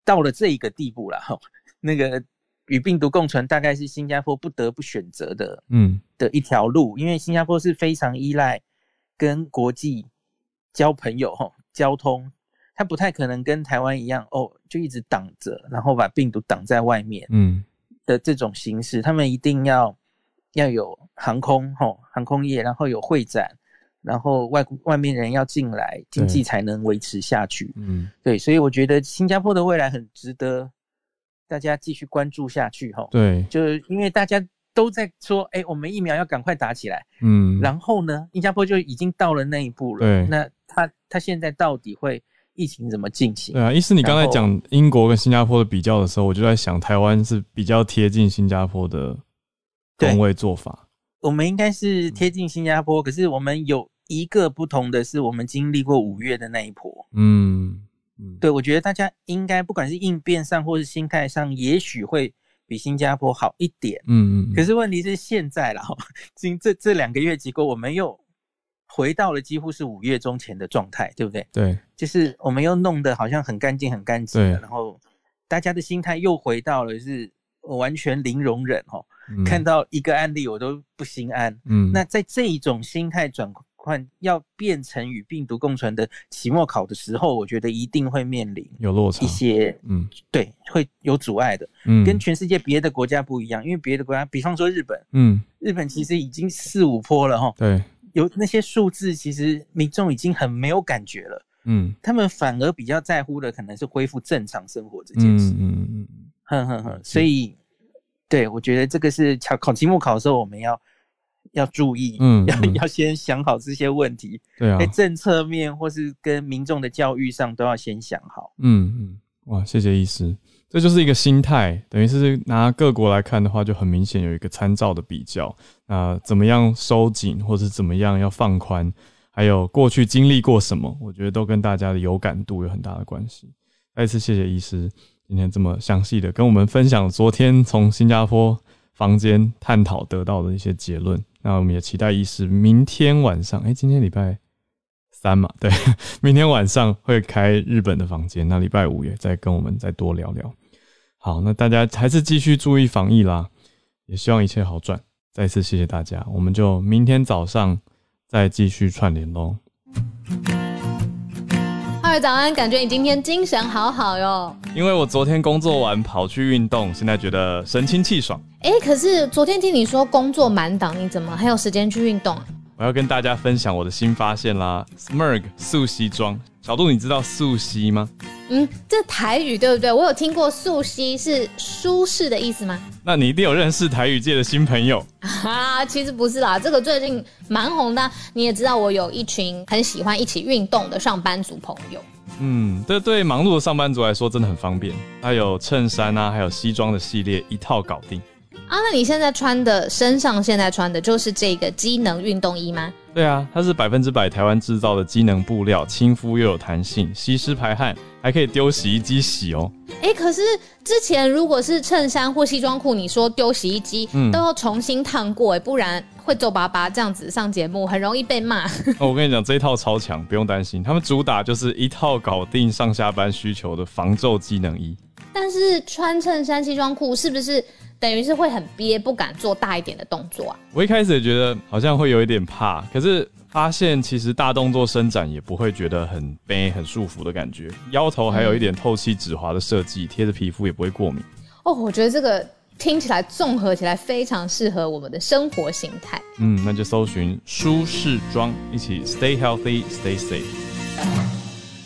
Speaker 8: 到了这一个地步了哈，那个。与病毒共存大概是新加坡不得不选择的，嗯，的一条路，因为新加坡是非常依赖跟国际交朋友，哦，交通，它不太可能跟台湾一样，哦，就一直挡着，然后把病毒挡在外面，嗯，的这种形式，他们一定要要有航空，吼，航空业，然后有会展，然后外外面人要进来，经济才能维持下去，嗯，对，所以我觉得新加坡的未来很值得。大家继续关注下去，哈，对，就是因为大家都在说，哎，我们疫苗要赶快打起来，嗯，然后呢，新加坡就已经到了那一步了，对，那他他现在到底会疫情怎么进行。
Speaker 2: 对啊，医师，你刚才讲英国跟新加坡的比较的时候，我就在想，台湾是比较贴近新加坡的工位做法。
Speaker 8: 我们应该是贴近新加坡，可是我们有一个不同的是，我们经历过五月的那一波。嗯嗯，对，我觉得大家应该不管是应变上或是心态上，也许会比新加坡好一点。嗯嗯。可是问题是现在啦，今这这两个月结果，我们又回到了几乎是五月中前的状态，对不对？
Speaker 2: 对，
Speaker 8: 就是我们又弄得好像很干净很干净，然后大家的心态又回到了是。完全零容忍哦，嗯、看到一个案例我都不心安。嗯，那在这一种心态转换要变成与病毒共存的期末考的时候，我觉得一定会面临
Speaker 2: 有落差，
Speaker 8: 一些嗯，对，会有阻碍的。嗯，跟全世界别的国家不一样，因为别的国家，比方说日本，嗯，日本其实已经四五坡了哈。
Speaker 2: 对，
Speaker 8: 有那些数字，其实民众已经很没有感觉了。嗯，他们反而比较在乎的可能是恢复正常生活这件事。嗯嗯嗯，哼哼哼，所以。对，我觉得这个是考考期末考的时候，我们要要注意，嗯，要要先想好这些问题，
Speaker 2: 对啊，
Speaker 8: 在政策面或是跟民众的教育上都要先想好，
Speaker 2: 嗯嗯，哇，谢谢医师，这就是一个心态，等于是拿各国来看的话，就很明显有一个参照的比较，那怎么样收紧，或是怎么样要放宽，还有过去经历过什么，我觉得都跟大家的有感度有很大的关系。再次谢谢医师。今天这么详细的跟我们分享昨天从新加坡房间探讨得到的一些结论，那我们也期待医师明天晚上，哎、今天礼拜三嘛，对，明天晚上会开日本的房间，那礼拜五也再跟我们再多聊聊。好，那大家还是继续注意防疫啦，也希望一切好转。再次谢谢大家，我们就明天早上再继续串联喽。
Speaker 3: 各位早安，感觉你今天精神好好哟。
Speaker 2: 因为我昨天工作完跑去运动，现在觉得神清气爽。
Speaker 3: 哎、欸，可是昨天听你说工作满档，你怎么还有时间去运动啊？
Speaker 2: 我要跟大家分享我的新发现啦，Smurg 素西装。小杜，你知道素西吗？
Speaker 3: 嗯，这台语对不对？我有听过素汐是舒适的意思吗？
Speaker 2: 那你一定有认识台语界的新朋友
Speaker 3: 啊？其实不是啦，这个最近蛮红的。你也知道，我有一群很喜欢一起运动的上班族朋友。
Speaker 2: 嗯，这对忙碌的上班族来说真的很方便。它有衬衫啊，还有西装的系列，一套搞定。
Speaker 3: 啊，那你现在穿的身上现在穿的就是这个机能运动衣吗？
Speaker 2: 对啊，它是百分之百台湾制造的机能布料，亲肤又有弹性，吸湿排汗。还可以丢洗衣机洗哦。
Speaker 3: 哎、欸，可是之前如果是衬衫或西装裤，你说丢洗衣机，嗯，都要重新烫过，哎，不然会皱巴巴。这样子上节目很容易被骂。
Speaker 2: 哦，我跟你讲，这一套超强，不用担心。他们主打就是一套搞定上下班需求的防皱机能衣。
Speaker 3: 但是穿衬衫、西装裤是不是等于是会很憋，不敢做大一点的动作啊？
Speaker 2: 我一开始也觉得好像会有一点怕，可是。发现其实大动作伸展也不会觉得很背很束缚的感觉，腰头还有一点透气止滑的设计，贴着皮肤也不会过敏。
Speaker 3: 哦，我觉得这个听起来综合起来非常适合我们的生活形态。
Speaker 2: 嗯，那就搜寻舒适装，一起 stay healthy, stay safe。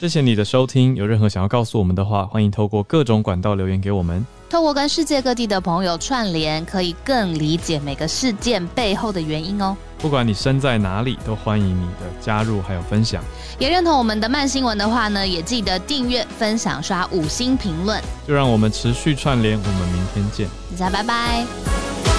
Speaker 2: 谢谢你的收听，有任何想要告诉我们的话，欢迎透过各种管道留言给我们。
Speaker 3: 透过跟世界各地的朋友串联，可以更理解每个事件背后的原因哦。
Speaker 2: 不管你身在哪里，都欢迎你的加入还有分享。
Speaker 3: 也认同我们的慢新闻的话呢，也记得订阅、分享、刷五星评论。
Speaker 2: 就让我们持续串联，我们明天见。
Speaker 3: 大家拜拜。